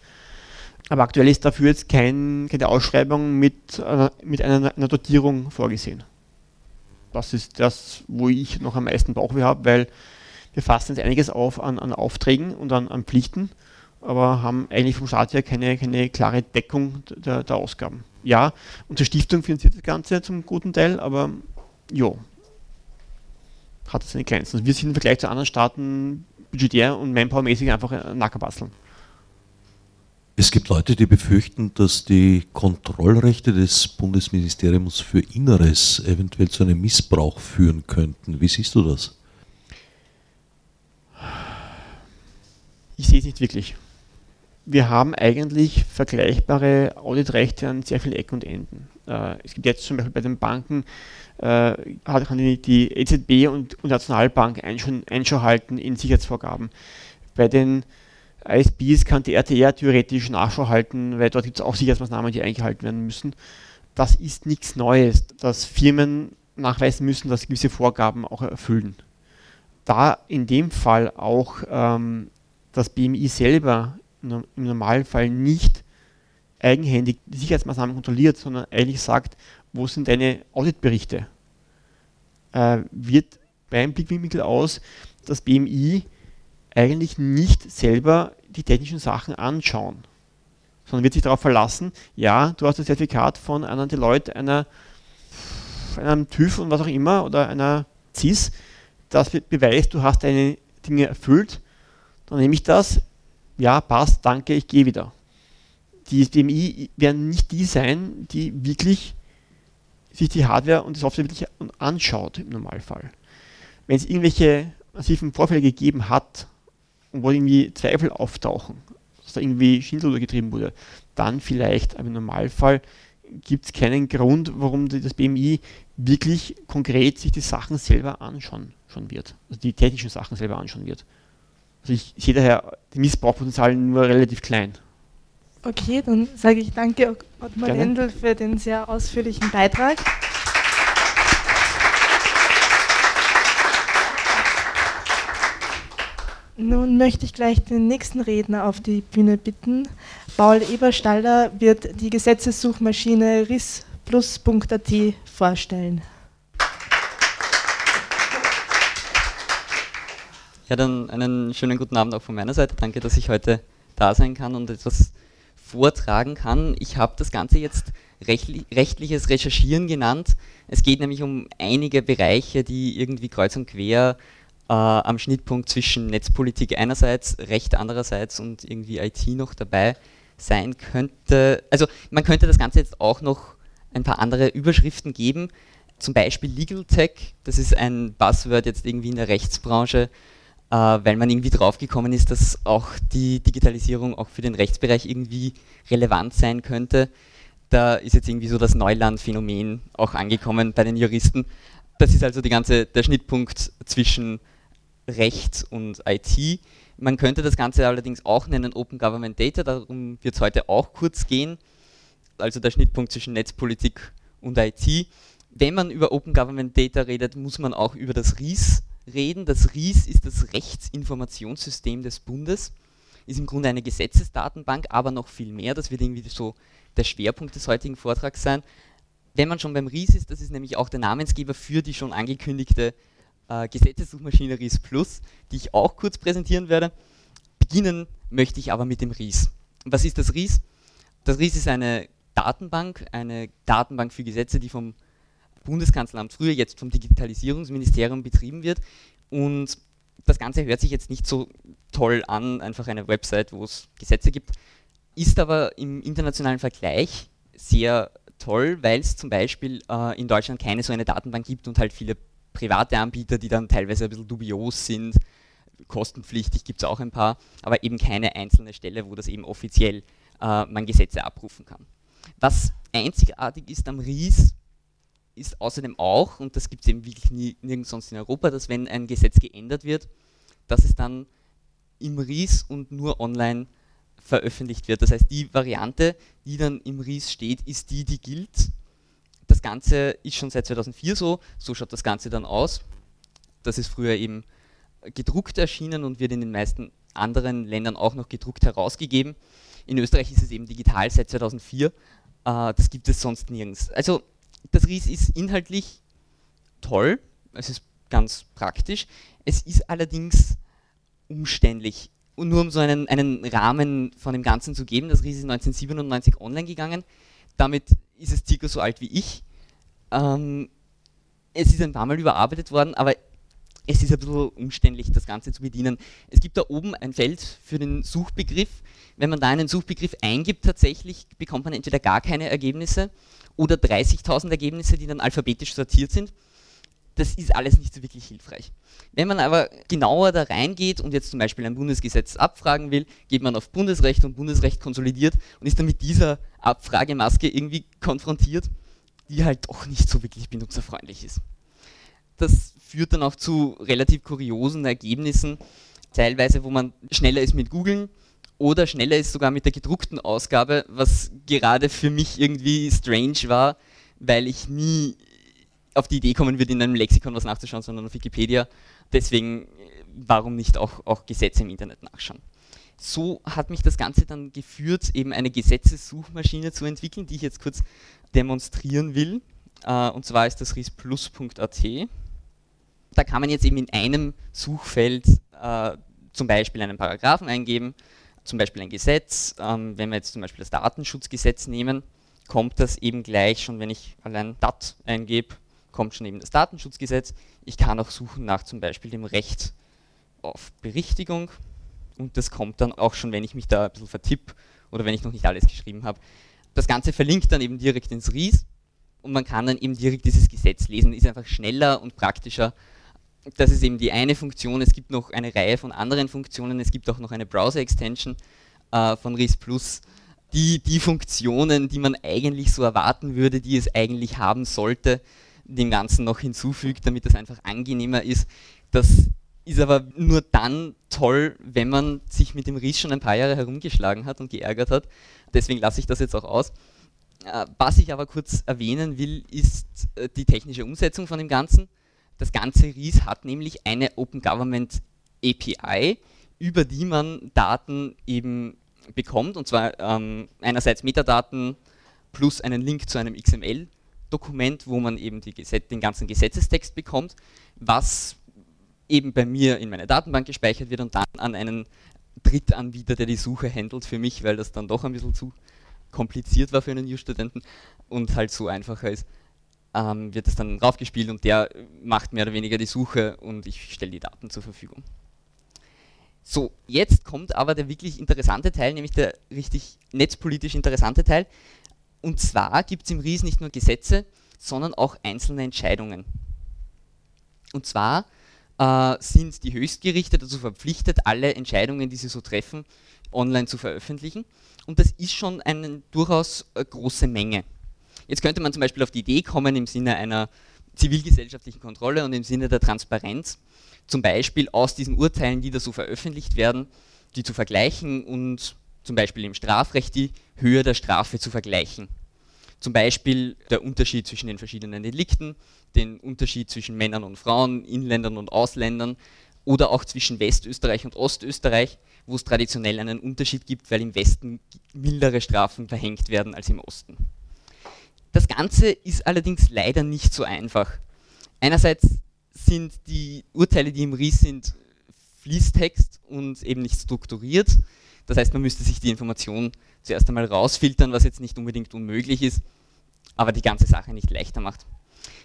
Aber aktuell ist dafür jetzt kein, keine Ausschreibung mit, äh, mit einer, einer Dotierung vorgesehen. Das ist das, wo ich noch am meisten Bauchweh habe, weil wir fassen jetzt einiges auf an, an Aufträgen und an, an, Pflichten, aber haben eigentlich vom Staat her keine, keine klare Deckung der, der Ausgaben. Ja, unsere Stiftung finanziert das Ganze zum guten Teil, aber jo, hat seine Grenzen. Wir sind im Vergleich zu anderen Staaten budgetär und manpowermäßig einfach ein Nackerbasteln. Es gibt Leute, die befürchten, dass die Kontrollrechte des Bundesministeriums für Inneres eventuell zu einem Missbrauch führen könnten. Wie siehst du das? Ich sehe es nicht wirklich. Wir haben eigentlich vergleichbare Auditrechte an sehr vielen Ecken und Enden. Äh, es gibt jetzt zum Beispiel bei den Banken, äh, kann die, die EZB und, und Nationalbank Einschau halten in Sicherheitsvorgaben. Bei den ISBs kann die RTR theoretisch Nachschau halten, weil dort gibt es auch Sicherheitsmaßnahmen, die eingehalten werden müssen. Das ist nichts Neues, dass Firmen nachweisen müssen, dass gewisse Vorgaben auch erfüllen. Da in dem Fall auch ähm, das BMI selber im Normalfall nicht eigenhändig die Sicherheitsmaßnahmen kontrolliert, sondern eigentlich sagt, wo sind deine Auditberichte, äh, wird beim Blickwinkel aus das BMI eigentlich nicht selber die technischen Sachen anschauen, sondern wird sich darauf verlassen, ja, du hast das Zertifikat von einer Deloitte, einer, einem TÜV und was auch immer oder einer CIS, das beweist, du hast deine Dinge erfüllt, dann nehme ich das, ja, passt, danke, ich gehe wieder. Die SDMI werden nicht die sein, die wirklich sich die Hardware und die Software wirklich anschaut im Normalfall. Wenn es irgendwelche massiven Vorfälle gegeben hat und wo irgendwie Zweifel auftauchen, dass da irgendwie Schindluder getrieben wurde, dann vielleicht, aber im Normalfall gibt es keinen Grund, warum das BMI wirklich konkret sich die Sachen selber anschauen schon wird, also die technischen Sachen selber anschauen wird. Also ich sehe daher die Missbrauchpotenzial nur relativ klein. Okay, dann sage ich danke Ottmar Lendl für den sehr ausführlichen Beitrag. Nun möchte ich gleich den nächsten Redner auf die Bühne bitten. Paul Eberstaller wird die Gesetzessuchmaschine risplus.at vorstellen. Ja, dann einen schönen guten Abend auch von meiner Seite. Danke, dass ich heute da sein kann und etwas vortragen kann. Ich habe das Ganze jetzt rechtliches Recherchieren genannt. Es geht nämlich um einige Bereiche, die irgendwie kreuz und quer äh, am Schnittpunkt zwischen Netzpolitik einerseits, Recht andererseits und irgendwie IT noch dabei sein könnte. Also man könnte das Ganze jetzt auch noch ein paar andere Überschriften geben. zum Beispiel Legal Tech, das ist ein Buzzword jetzt irgendwie in der Rechtsbranche, äh, weil man irgendwie draufgekommen ist, dass auch die Digitalisierung auch für den Rechtsbereich irgendwie relevant sein könnte. Da ist jetzt irgendwie so das Neuland-Phänomen auch angekommen bei den Juristen. Das ist also ganze, der Schnittpunkt zwischen Recht und IT. Man könnte das Ganze allerdings auch nennen Open Government Data, darum wird es heute auch kurz gehen. Also der Schnittpunkt zwischen Netzpolitik und IT. Wenn man über Open Government Data redet, muss man auch über das RIS reden. Das RIS ist das Rechtsinformationssystem des Bundes, ist im Grunde eine Gesetzesdatenbank, aber noch viel mehr. Das wird irgendwie so der Schwerpunkt des heutigen Vortrags sein. Wenn man schon beim RIS ist, das ist nämlich auch der Namensgeber für die schon angekündigte äh, Gesetzessuchmaschine RIS Plus, die ich auch kurz präsentieren werde. Beginnen möchte ich aber mit dem RIS. Was ist das RIS? Das RIS ist eine Datenbank, eine Datenbank für Gesetze, die vom Bundeskanzleramt, früher jetzt vom Digitalisierungsministerium betrieben wird. Und das Ganze hört sich jetzt nicht so toll an, einfach eine Website, wo es Gesetze gibt, ist aber im internationalen Vergleich sehr toll, weil es zum Beispiel äh, in Deutschland keine so eine Datenbank gibt und halt viele private Anbieter, die dann teilweise ein bisschen dubios sind, kostenpflichtig gibt es auch ein paar, aber eben keine einzelne Stelle, wo das eben offiziell äh, man Gesetze abrufen kann. Was einzigartig ist am RIS, ist außerdem auch, und das gibt es eben wirklich nie, nirgends sonst in Europa, dass wenn ein Gesetz geändert wird, dass es dann im RIS und nur online veröffentlicht wird. Das heißt, die Variante, die dann im RIS steht, ist die, die gilt. Das Ganze ist schon seit 2004 so, so schaut das Ganze dann aus. Das ist früher eben gedruckt erschienen und wird in den meisten anderen Ländern auch noch gedruckt herausgegeben. In Österreich ist es eben digital seit 2004. Äh, das gibt es sonst nirgends. Also das RIS ist inhaltlich toll, es ist ganz praktisch. Es ist allerdings umständlich. Und nur um so einen, einen Rahmen von dem Ganzen zu geben, das RIS ist 1997 online gegangen. Damit ist es circa so alt wie ich. Ähm, es ist ein paar Mal überarbeitet worden, aber es ist ein bisschen umständlich, das Ganze zu bedienen. Es gibt da oben ein Feld für den Suchbegriff. Wenn man da einen Suchbegriff eingibt, tatsächlich bekommt man entweder gar keine Ergebnisse oder 30.000 Ergebnisse, die dann alphabetisch sortiert sind. Das ist alles nicht so wirklich hilfreich. Wenn man aber genauer da reingeht und jetzt zum Beispiel ein Bundesgesetz abfragen will, geht man auf Bundesrecht und Bundesrecht konsolidiert und ist dann mit dieser Abfragemaske irgendwie konfrontiert, die halt doch nicht so wirklich benutzerfreundlich ist. Das führt dann auch zu relativ kuriosen Ergebnissen, teilweise wo man schneller ist mit Googlen oder schneller ist sogar mit der gedruckten Ausgabe, was gerade für mich irgendwie strange war, weil ich nie auf die Idee kommen würde, in einem Lexikon was nachzuschauen, sondern auf Wikipedia. Deswegen, warum nicht auch, auch Gesetze im Internet nachschauen? So hat mich das Ganze dann geführt, eben eine Gesetzessuchmaschine zu entwickeln, die ich jetzt kurz demonstrieren will. Uh, und zwar ist das risplus.at. Da kann man jetzt eben in einem Suchfeld uh, zum Beispiel einen Paragraphen eingeben zum Beispiel ein Gesetz, ähm, wenn wir jetzt zum Beispiel das Datenschutzgesetz nehmen, kommt das eben gleich schon, wenn ich allein DAT eingebe, kommt schon eben das Datenschutzgesetz. Ich kann auch suchen nach zum Beispiel dem Recht auf Berichtigung und das kommt dann auch schon, wenn ich mich da ein bisschen vertippe oder wenn ich noch nicht alles geschrieben habe. Das Ganze verlinkt dann eben direkt ins RIS und man kann dann eben direkt dieses Gesetz lesen, ist einfach schneller und praktischer das ist eben die eine Funktion. Es gibt noch eine Reihe von anderen Funktionen. Es gibt auch noch eine Browser-Extension äh, von RIS Plus, die die Funktionen, die man eigentlich so erwarten würde, die es eigentlich haben sollte, dem Ganzen noch hinzufügt, damit es einfach angenehmer ist. Das ist aber nur dann toll, wenn man sich mit dem RIS schon ein paar Jahre herumgeschlagen hat und geärgert hat. Deswegen lasse ich das jetzt auch aus. Äh, was ich aber kurz erwähnen will, ist äh, die technische Umsetzung von dem Ganzen. Das ganze RIS hat nämlich eine Open Government API, über die man Daten eben bekommt, und zwar ähm, einerseits Metadaten plus einen Link zu einem XML-Dokument, wo man eben den ganzen Gesetzestext bekommt, was eben bei mir in meiner Datenbank gespeichert wird und dann an einen Drittanbieter, der die Suche handelt für mich, weil das dann doch ein bisschen zu kompliziert war für einen New-Studenten und halt so einfacher ist ähm, wird es dann raufgespielt und der macht mehr oder weniger die Suche und ich stelle die Daten zur Verfügung. So, jetzt kommt aber der wirklich interessante Teil, nämlich der richtig netzpolitisch interessante Teil. Und zwar gibt es im RIS nicht nur Gesetze, sondern auch einzelne Entscheidungen. Und zwar äh, sind die Höchstgerichte dazu verpflichtet, alle Entscheidungen, die sie so treffen, online zu veröffentlichen. Und das ist schon eine durchaus äh, große Menge. Jetzt könnte man zum Beispiel auf die Idee kommen, im Sinne einer zivilgesellschaftlichen Kontrolle und im Sinne der Transparenz, zum Beispiel aus diesen Urteilen, die da so veröffentlicht werden, die zu vergleichen und zum Beispiel im Strafrecht die Höhe der Strafe zu vergleichen. Zum Beispiel der Unterschied zwischen den verschiedenen Delikten, den Unterschied zwischen Männern und Frauen, Inländern und Ausländern oder auch zwischen Westösterreich und Ostösterreich, wo es traditionell einen Unterschied gibt, weil im Westen mildere Strafen verhängt werden als im Osten. Das Ganze ist allerdings leider nicht so einfach. Einerseits sind die Urteile, die im RIS sind, Fließtext und eben nicht strukturiert. Das heißt, man müsste sich die Information zuerst einmal rausfiltern, was jetzt nicht unbedingt unmöglich ist, aber die ganze Sache nicht leichter macht.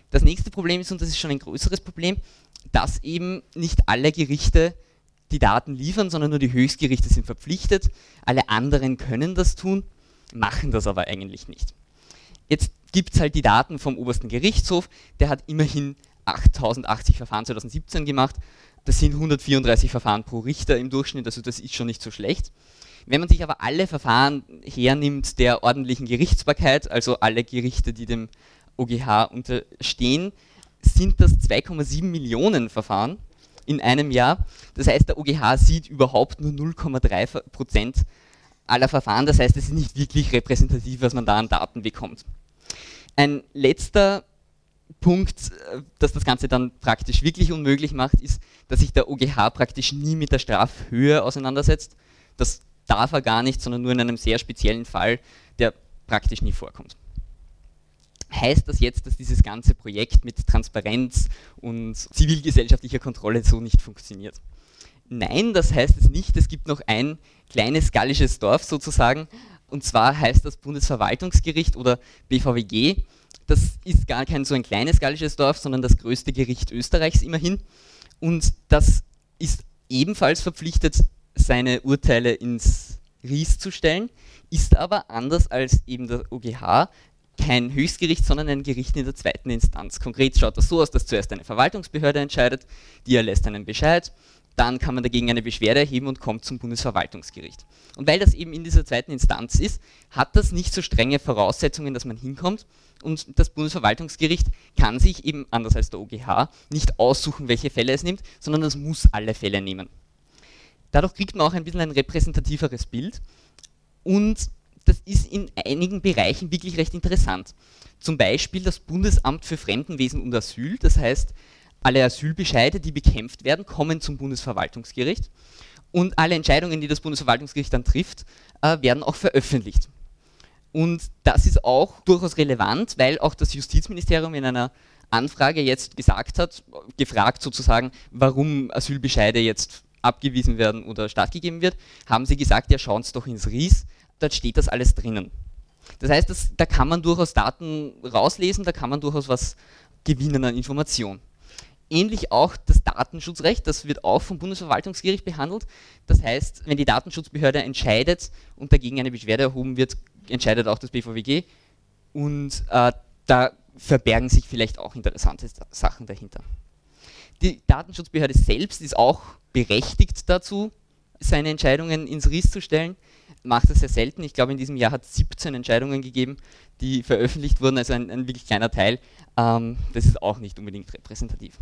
Das nächste Problem ist, und das ist schon ein größeres Problem, dass eben nicht alle Gerichte die Daten liefern, sondern nur die Höchstgerichte sind verpflichtet. Alle anderen können das tun, machen das aber eigentlich nicht. Jetzt gibt es halt die Daten vom obersten Gerichtshof, der hat immerhin 8080 Verfahren 2017 gemacht. Das sind 134 Verfahren pro Richter im Durchschnitt, also das ist schon nicht so schlecht. Wenn man sich aber alle Verfahren hernimmt der ordentlichen Gerichtsbarkeit, also alle Gerichte, die dem OGH unterstehen, sind das 2,7 Millionen Verfahren in einem Jahr. Das heißt, der OGH sieht überhaupt nur 0,3 Prozent aller Verfahren. Das heißt, es ist nicht wirklich repräsentativ, was man da an Daten bekommt. Ein letzter Punkt, äh, dass das Ganze dann praktisch wirklich unmöglich macht, ist, dass sich der OGH praktisch nie mit der Strafhöhe auseinandersetzt. Das darf er gar nicht, sondern nur in einem sehr speziellen Fall, der praktisch nie vorkommt. Heißt das jetzt, dass dieses ganze Projekt mit Transparenz und zivilgesellschaftlicher Kontrolle so nicht funktioniert? Nein, das heißt es nicht. Es gibt noch ein kleines gallisches Dorf sozusagen, und zwar heißt das Bundesverwaltungsgericht oder BVWG. Das ist gar kein so ein kleines gallisches Dorf, sondern das größte Gericht Österreichs immerhin. Und das ist ebenfalls verpflichtet, seine Urteile ins Ries zu stellen, ist aber anders als eben der OGH kein Höchstgericht, sondern ein Gericht in der zweiten Instanz. Konkret schaut das so aus, dass zuerst eine Verwaltungsbehörde entscheidet, die erlässt einen Bescheid, dann kann man dagegen eine Beschwerde erheben und kommt zum Bundesverwaltungsgericht. Und weil das eben in dieser zweiten Instanz ist, hat das nicht so strenge Voraussetzungen, dass man hinkommt. Und das Bundesverwaltungsgericht kann sich eben, anders als der OGH, nicht aussuchen, welche Fälle es nimmt, sondern es muss alle Fälle nehmen. Dadurch kriegt man auch ein bisschen ein repräsentativeres Bild. Und das ist in einigen Bereichen wirklich recht interessant. Zum Beispiel das Bundesamt für Fremdenwesen und Asyl, das heißt, alle Asylbescheide, die bekämpft werden, kommen zum Bundesverwaltungsgericht und alle Entscheidungen, die das Bundesverwaltungsgericht dann trifft, äh, werden auch veröffentlicht. Und das ist auch durchaus relevant, weil auch das Justizministerium in einer Anfrage jetzt gesagt hat, gefragt sozusagen, warum Asylbescheide jetzt abgewiesen werden oder stattgegeben wird, haben sie gesagt, ja schauen Sie doch ins RIS, dort steht das alles drinnen. Das heißt, das, da kann man durchaus Daten rauslesen, da kann man durchaus was gewinnen an Information ähnlich auch das Datenschutzrecht, das wird auch vom Bundesverwaltungsgericht behandelt. Das heißt, wenn die Datenschutzbehörde entscheidet und dagegen eine Beschwerde erhoben wird, entscheidet auch das BVWG. Und äh, da verbergen sich vielleicht auch interessante Sachen dahinter. Die Datenschutzbehörde selbst ist auch berechtigt dazu, seine Entscheidungen ins RIS zu stellen. Macht das sehr selten. Ich glaube, in diesem Jahr hat es 17 Entscheidungen gegeben, die veröffentlicht wurden, also ein, ein wirklich kleiner Teil. Ähm, das ist auch nicht unbedingt repräsentativ.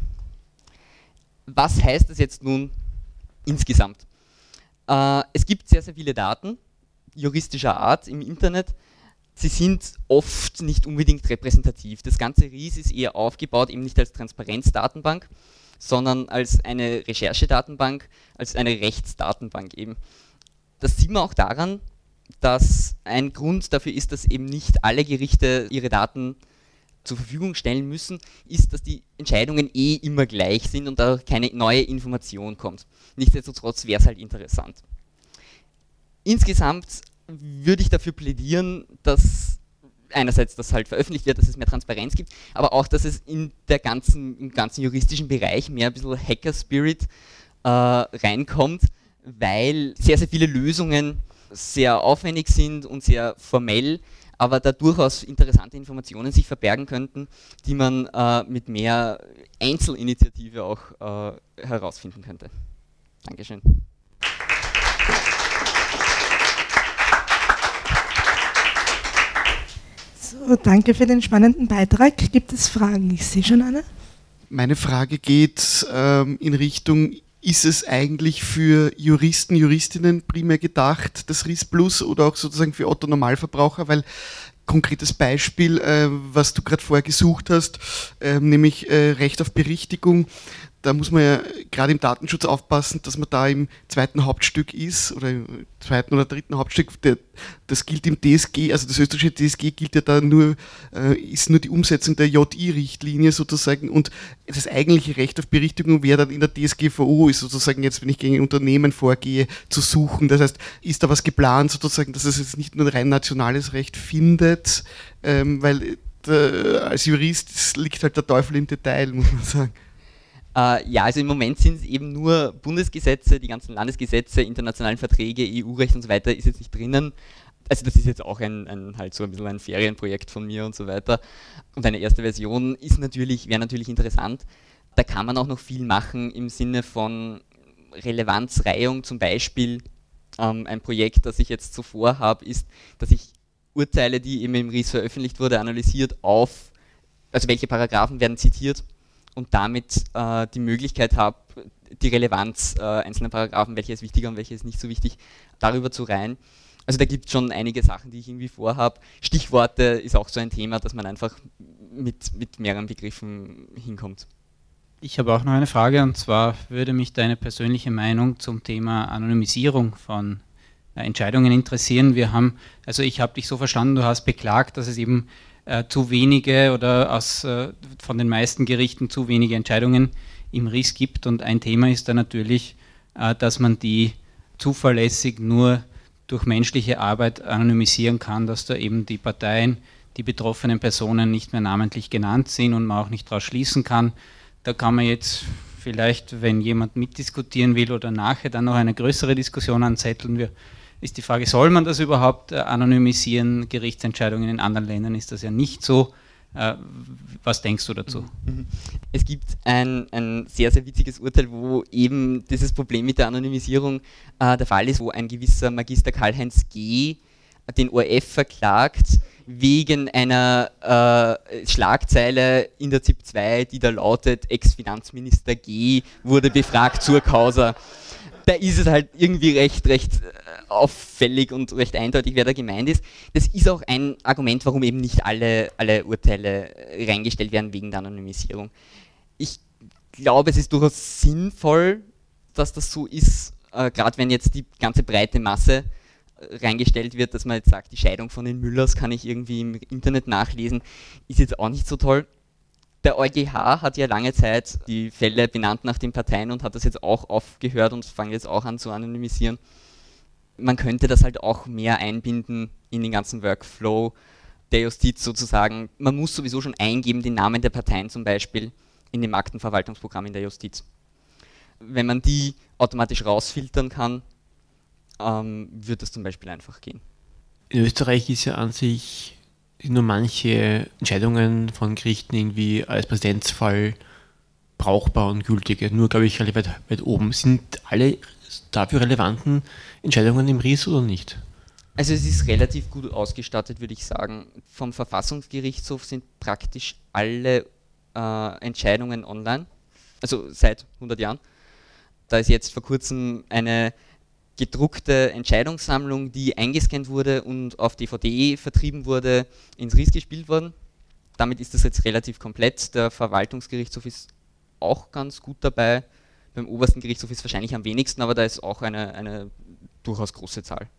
Was heißt das jetzt nun insgesamt? Äh, es gibt sehr, sehr viele Daten juristischer Art im Internet. Sie sind oft nicht unbedingt repräsentativ. Das ganze RIS ist eher aufgebaut, eben nicht als Transparenzdatenbank, sondern als eine Recherchedatenbank, als eine Rechtsdatenbank eben. Das sieht man auch daran, dass ein Grund dafür ist, dass eben nicht alle Gerichte ihre Daten zur Verfügung stellen müssen, ist, dass die Entscheidungen eh immer gleich sind und da keine neue Information kommt. Nichtsdestotrotz wäre es halt interessant. Insgesamt würde ich dafür plädieren, dass einerseits das halt veröffentlicht wird, dass es mehr Transparenz gibt, aber auch, dass es in der ganzen, im ganzen juristischen Bereich mehr ein bisschen Hacker-Spirit äh, reinkommt, weil sehr, sehr viele Lösungen sehr aufwendig sind und sehr formell aber da durchaus interessante Informationen sich verbergen könnten, die man äh, mit mehr Einzelinitiative auch äh, herausfinden könnte. Dankeschön. So, danke für den spannenden Beitrag. Gibt es Fragen? Ich sehe schon eine. Meine Frage geht ähm, in Richtung, ist es eigentlich für Juristen, Juristinnen primär gedacht, das RIS Plus oder auch sozusagen für Otto Normalverbraucher? Weil konkretes Beispiel, äh, was du gerade vorher gesucht hast, äh, nämlich äh, Recht auf Berichtigung da muss man ja gerade im Datenschutz aufpassen, dass man da im zweiten Hauptstück ist oder im zweiten oder dritten Hauptstück. Der, das gilt im DSG, also das österreichische DSG gilt ja da nur, äh, ist nur die Umsetzung der JI-Richtlinie sozusagen und das eigentliche Recht auf Berichtigung wäre dann in der DSGVO, ist sozusagen jetzt, wenn ich gegen ein Unternehmen vorgehe, zu suchen. Das heißt, ist da was geplant sozusagen, dass es jetzt nicht nur ein rein nationales Recht findet, ähm, weil äh, als Jurist liegt halt der Teufel im Detail, muss man sagen. Äh, ja, also im Moment sind es eben nur Bundesgesetze, die ganzen Landesgesetze, internationalen Verträge, EU-Recht und so weiter ist jetzt nicht drinnen. Also das ist jetzt auch ein, ein, halt so ein bisschen ein Ferienprojekt von mir und so weiter. Und eine erste Version ist natürlich, wäre natürlich interessant. Da kann man auch noch viel machen im Sinne von Relevanzreihung zum Beispiel. Ähm, ein Projekt, das ich jetzt so vorhabe, ist, dass ich Urteile, die eben im RIS veröffentlicht wurde, analysiert auf, also welche Paragraphen werden zitiert und damit äh, die Möglichkeit habe, die Relevanz äh, einzelner Paragraphen, welche ist wichtiger und welche ist nicht so wichtig, darüber zu reihen. Also da gibt es schon einige Sachen, die ich irgendwie vorhabe. Stichworte ist auch so ein Thema, dass man einfach mit, mit mehreren Begriffen hinkommt. Ich habe auch noch eine Frage und zwar würde mich deine persönliche Meinung zum Thema Anonymisierung von äh, Entscheidungen interessieren. Wir haben, also ich habe dich so verstanden, du hast beklagt, dass es eben äh, zu wenige oder aus, äh, von den meisten Gerichten zu wenige Entscheidungen im RIS gibt. Und ein Thema ist da natürlich, äh, dass man die zuverlässig nur durch menschliche Arbeit anonymisieren kann, dass da eben die Parteien, die betroffenen Personen nicht mehr namentlich genannt sind und man auch nicht daraus schließen kann. Da kann man jetzt vielleicht, wenn jemand mitdiskutieren will oder nachher dann noch eine größere Diskussion anzetteln. Wir ist die Frage, soll man das überhaupt äh, anonymisieren? Gerichtsentscheidungen in anderen Ländern ist das ja nicht so. Äh, was denkst du dazu? Mhm. Es gibt ein, ein sehr, sehr witziges Urteil, wo eben dieses Problem mit der Anonymisierung äh, der Fall ist, wo ein gewisser Magister Karl-Heinz G. den ORF verklagt wegen einer äh, Schlagzeile in der ZIP 2, die da lautet, Ex-Finanzminister G. wurde befragt zur Causa da ist es halt irgendwie recht, recht äh, auffällig und recht eindeutig, wer da gemeint ist. Das ist auch ein Argument, warum eben nicht alle, alle Urteile äh, reingestellt werden wegen der Anonymisierung. Ich glaube, es ist durchaus sinnvoll, dass das so ist, äh, gerade wenn jetzt die ganze breite Masse äh, reingestellt wird, dass man jetzt sagt, die Scheidung von den Müllers kann ich irgendwie im Internet nachlesen, ist jetzt auch nicht so toll der EuGH hat ja lange Zeit die Fälle benannt nach den Parteien und hat das jetzt auch aufgehört und fängt jetzt auch an zu anonymisieren. Man könnte das halt auch mehr einbinden in den ganzen Workflow der Justiz sozusagen. Man muss sowieso schon eingeben, den Namen der Parteien zum Beispiel in dem Aktenverwaltungsprogramm in der Justiz. Wenn man die automatisch rausfiltern kann, ähm, wird das zum Beispiel einfach gehen. In Österreich ist ja an sich nur manche Entscheidungen von Gerichten irgendwie als Präzedenzfall brauchbar und gültig. Nur, glaube ich, relativ weit, weit oben. Sind alle dafür relevanten Entscheidungen im RIS oder nicht? Also es ist relativ gut ausgestattet, würde ich sagen. Vom Verfassungsgerichtshof sind praktisch alle äh, Entscheidungen online, also seit 100 Jahren. Da ist jetzt vor kurzem eine gedruckte Entscheidungssammlung, die eingescannt wurde und auf DVD vertrieben wurde, ins RIS gespielt worden. Damit ist das jetzt relativ komplett. Der Verwaltungsgerichtshof ist auch ganz gut dabei. Beim obersten Gerichtshof ist es wahrscheinlich am wenigsten, aber da ist auch eine, eine durchaus große Zahl.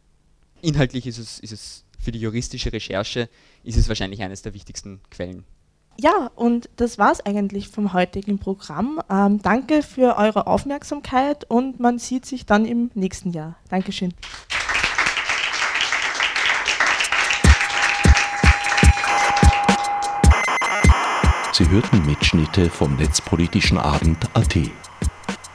Inhaltlich ist es, ist es für die juristische Recherche ist es wahrscheinlich eines der wichtigsten Quellen. Ja, und das war es eigentlich vom heutigen Programm. Ähm, danke für eure Aufmerksamkeit und man sieht sich dann im nächsten Jahr. Dankeschön. Sie hörten Mitschnitte vom Netzpolitischen Abend AT.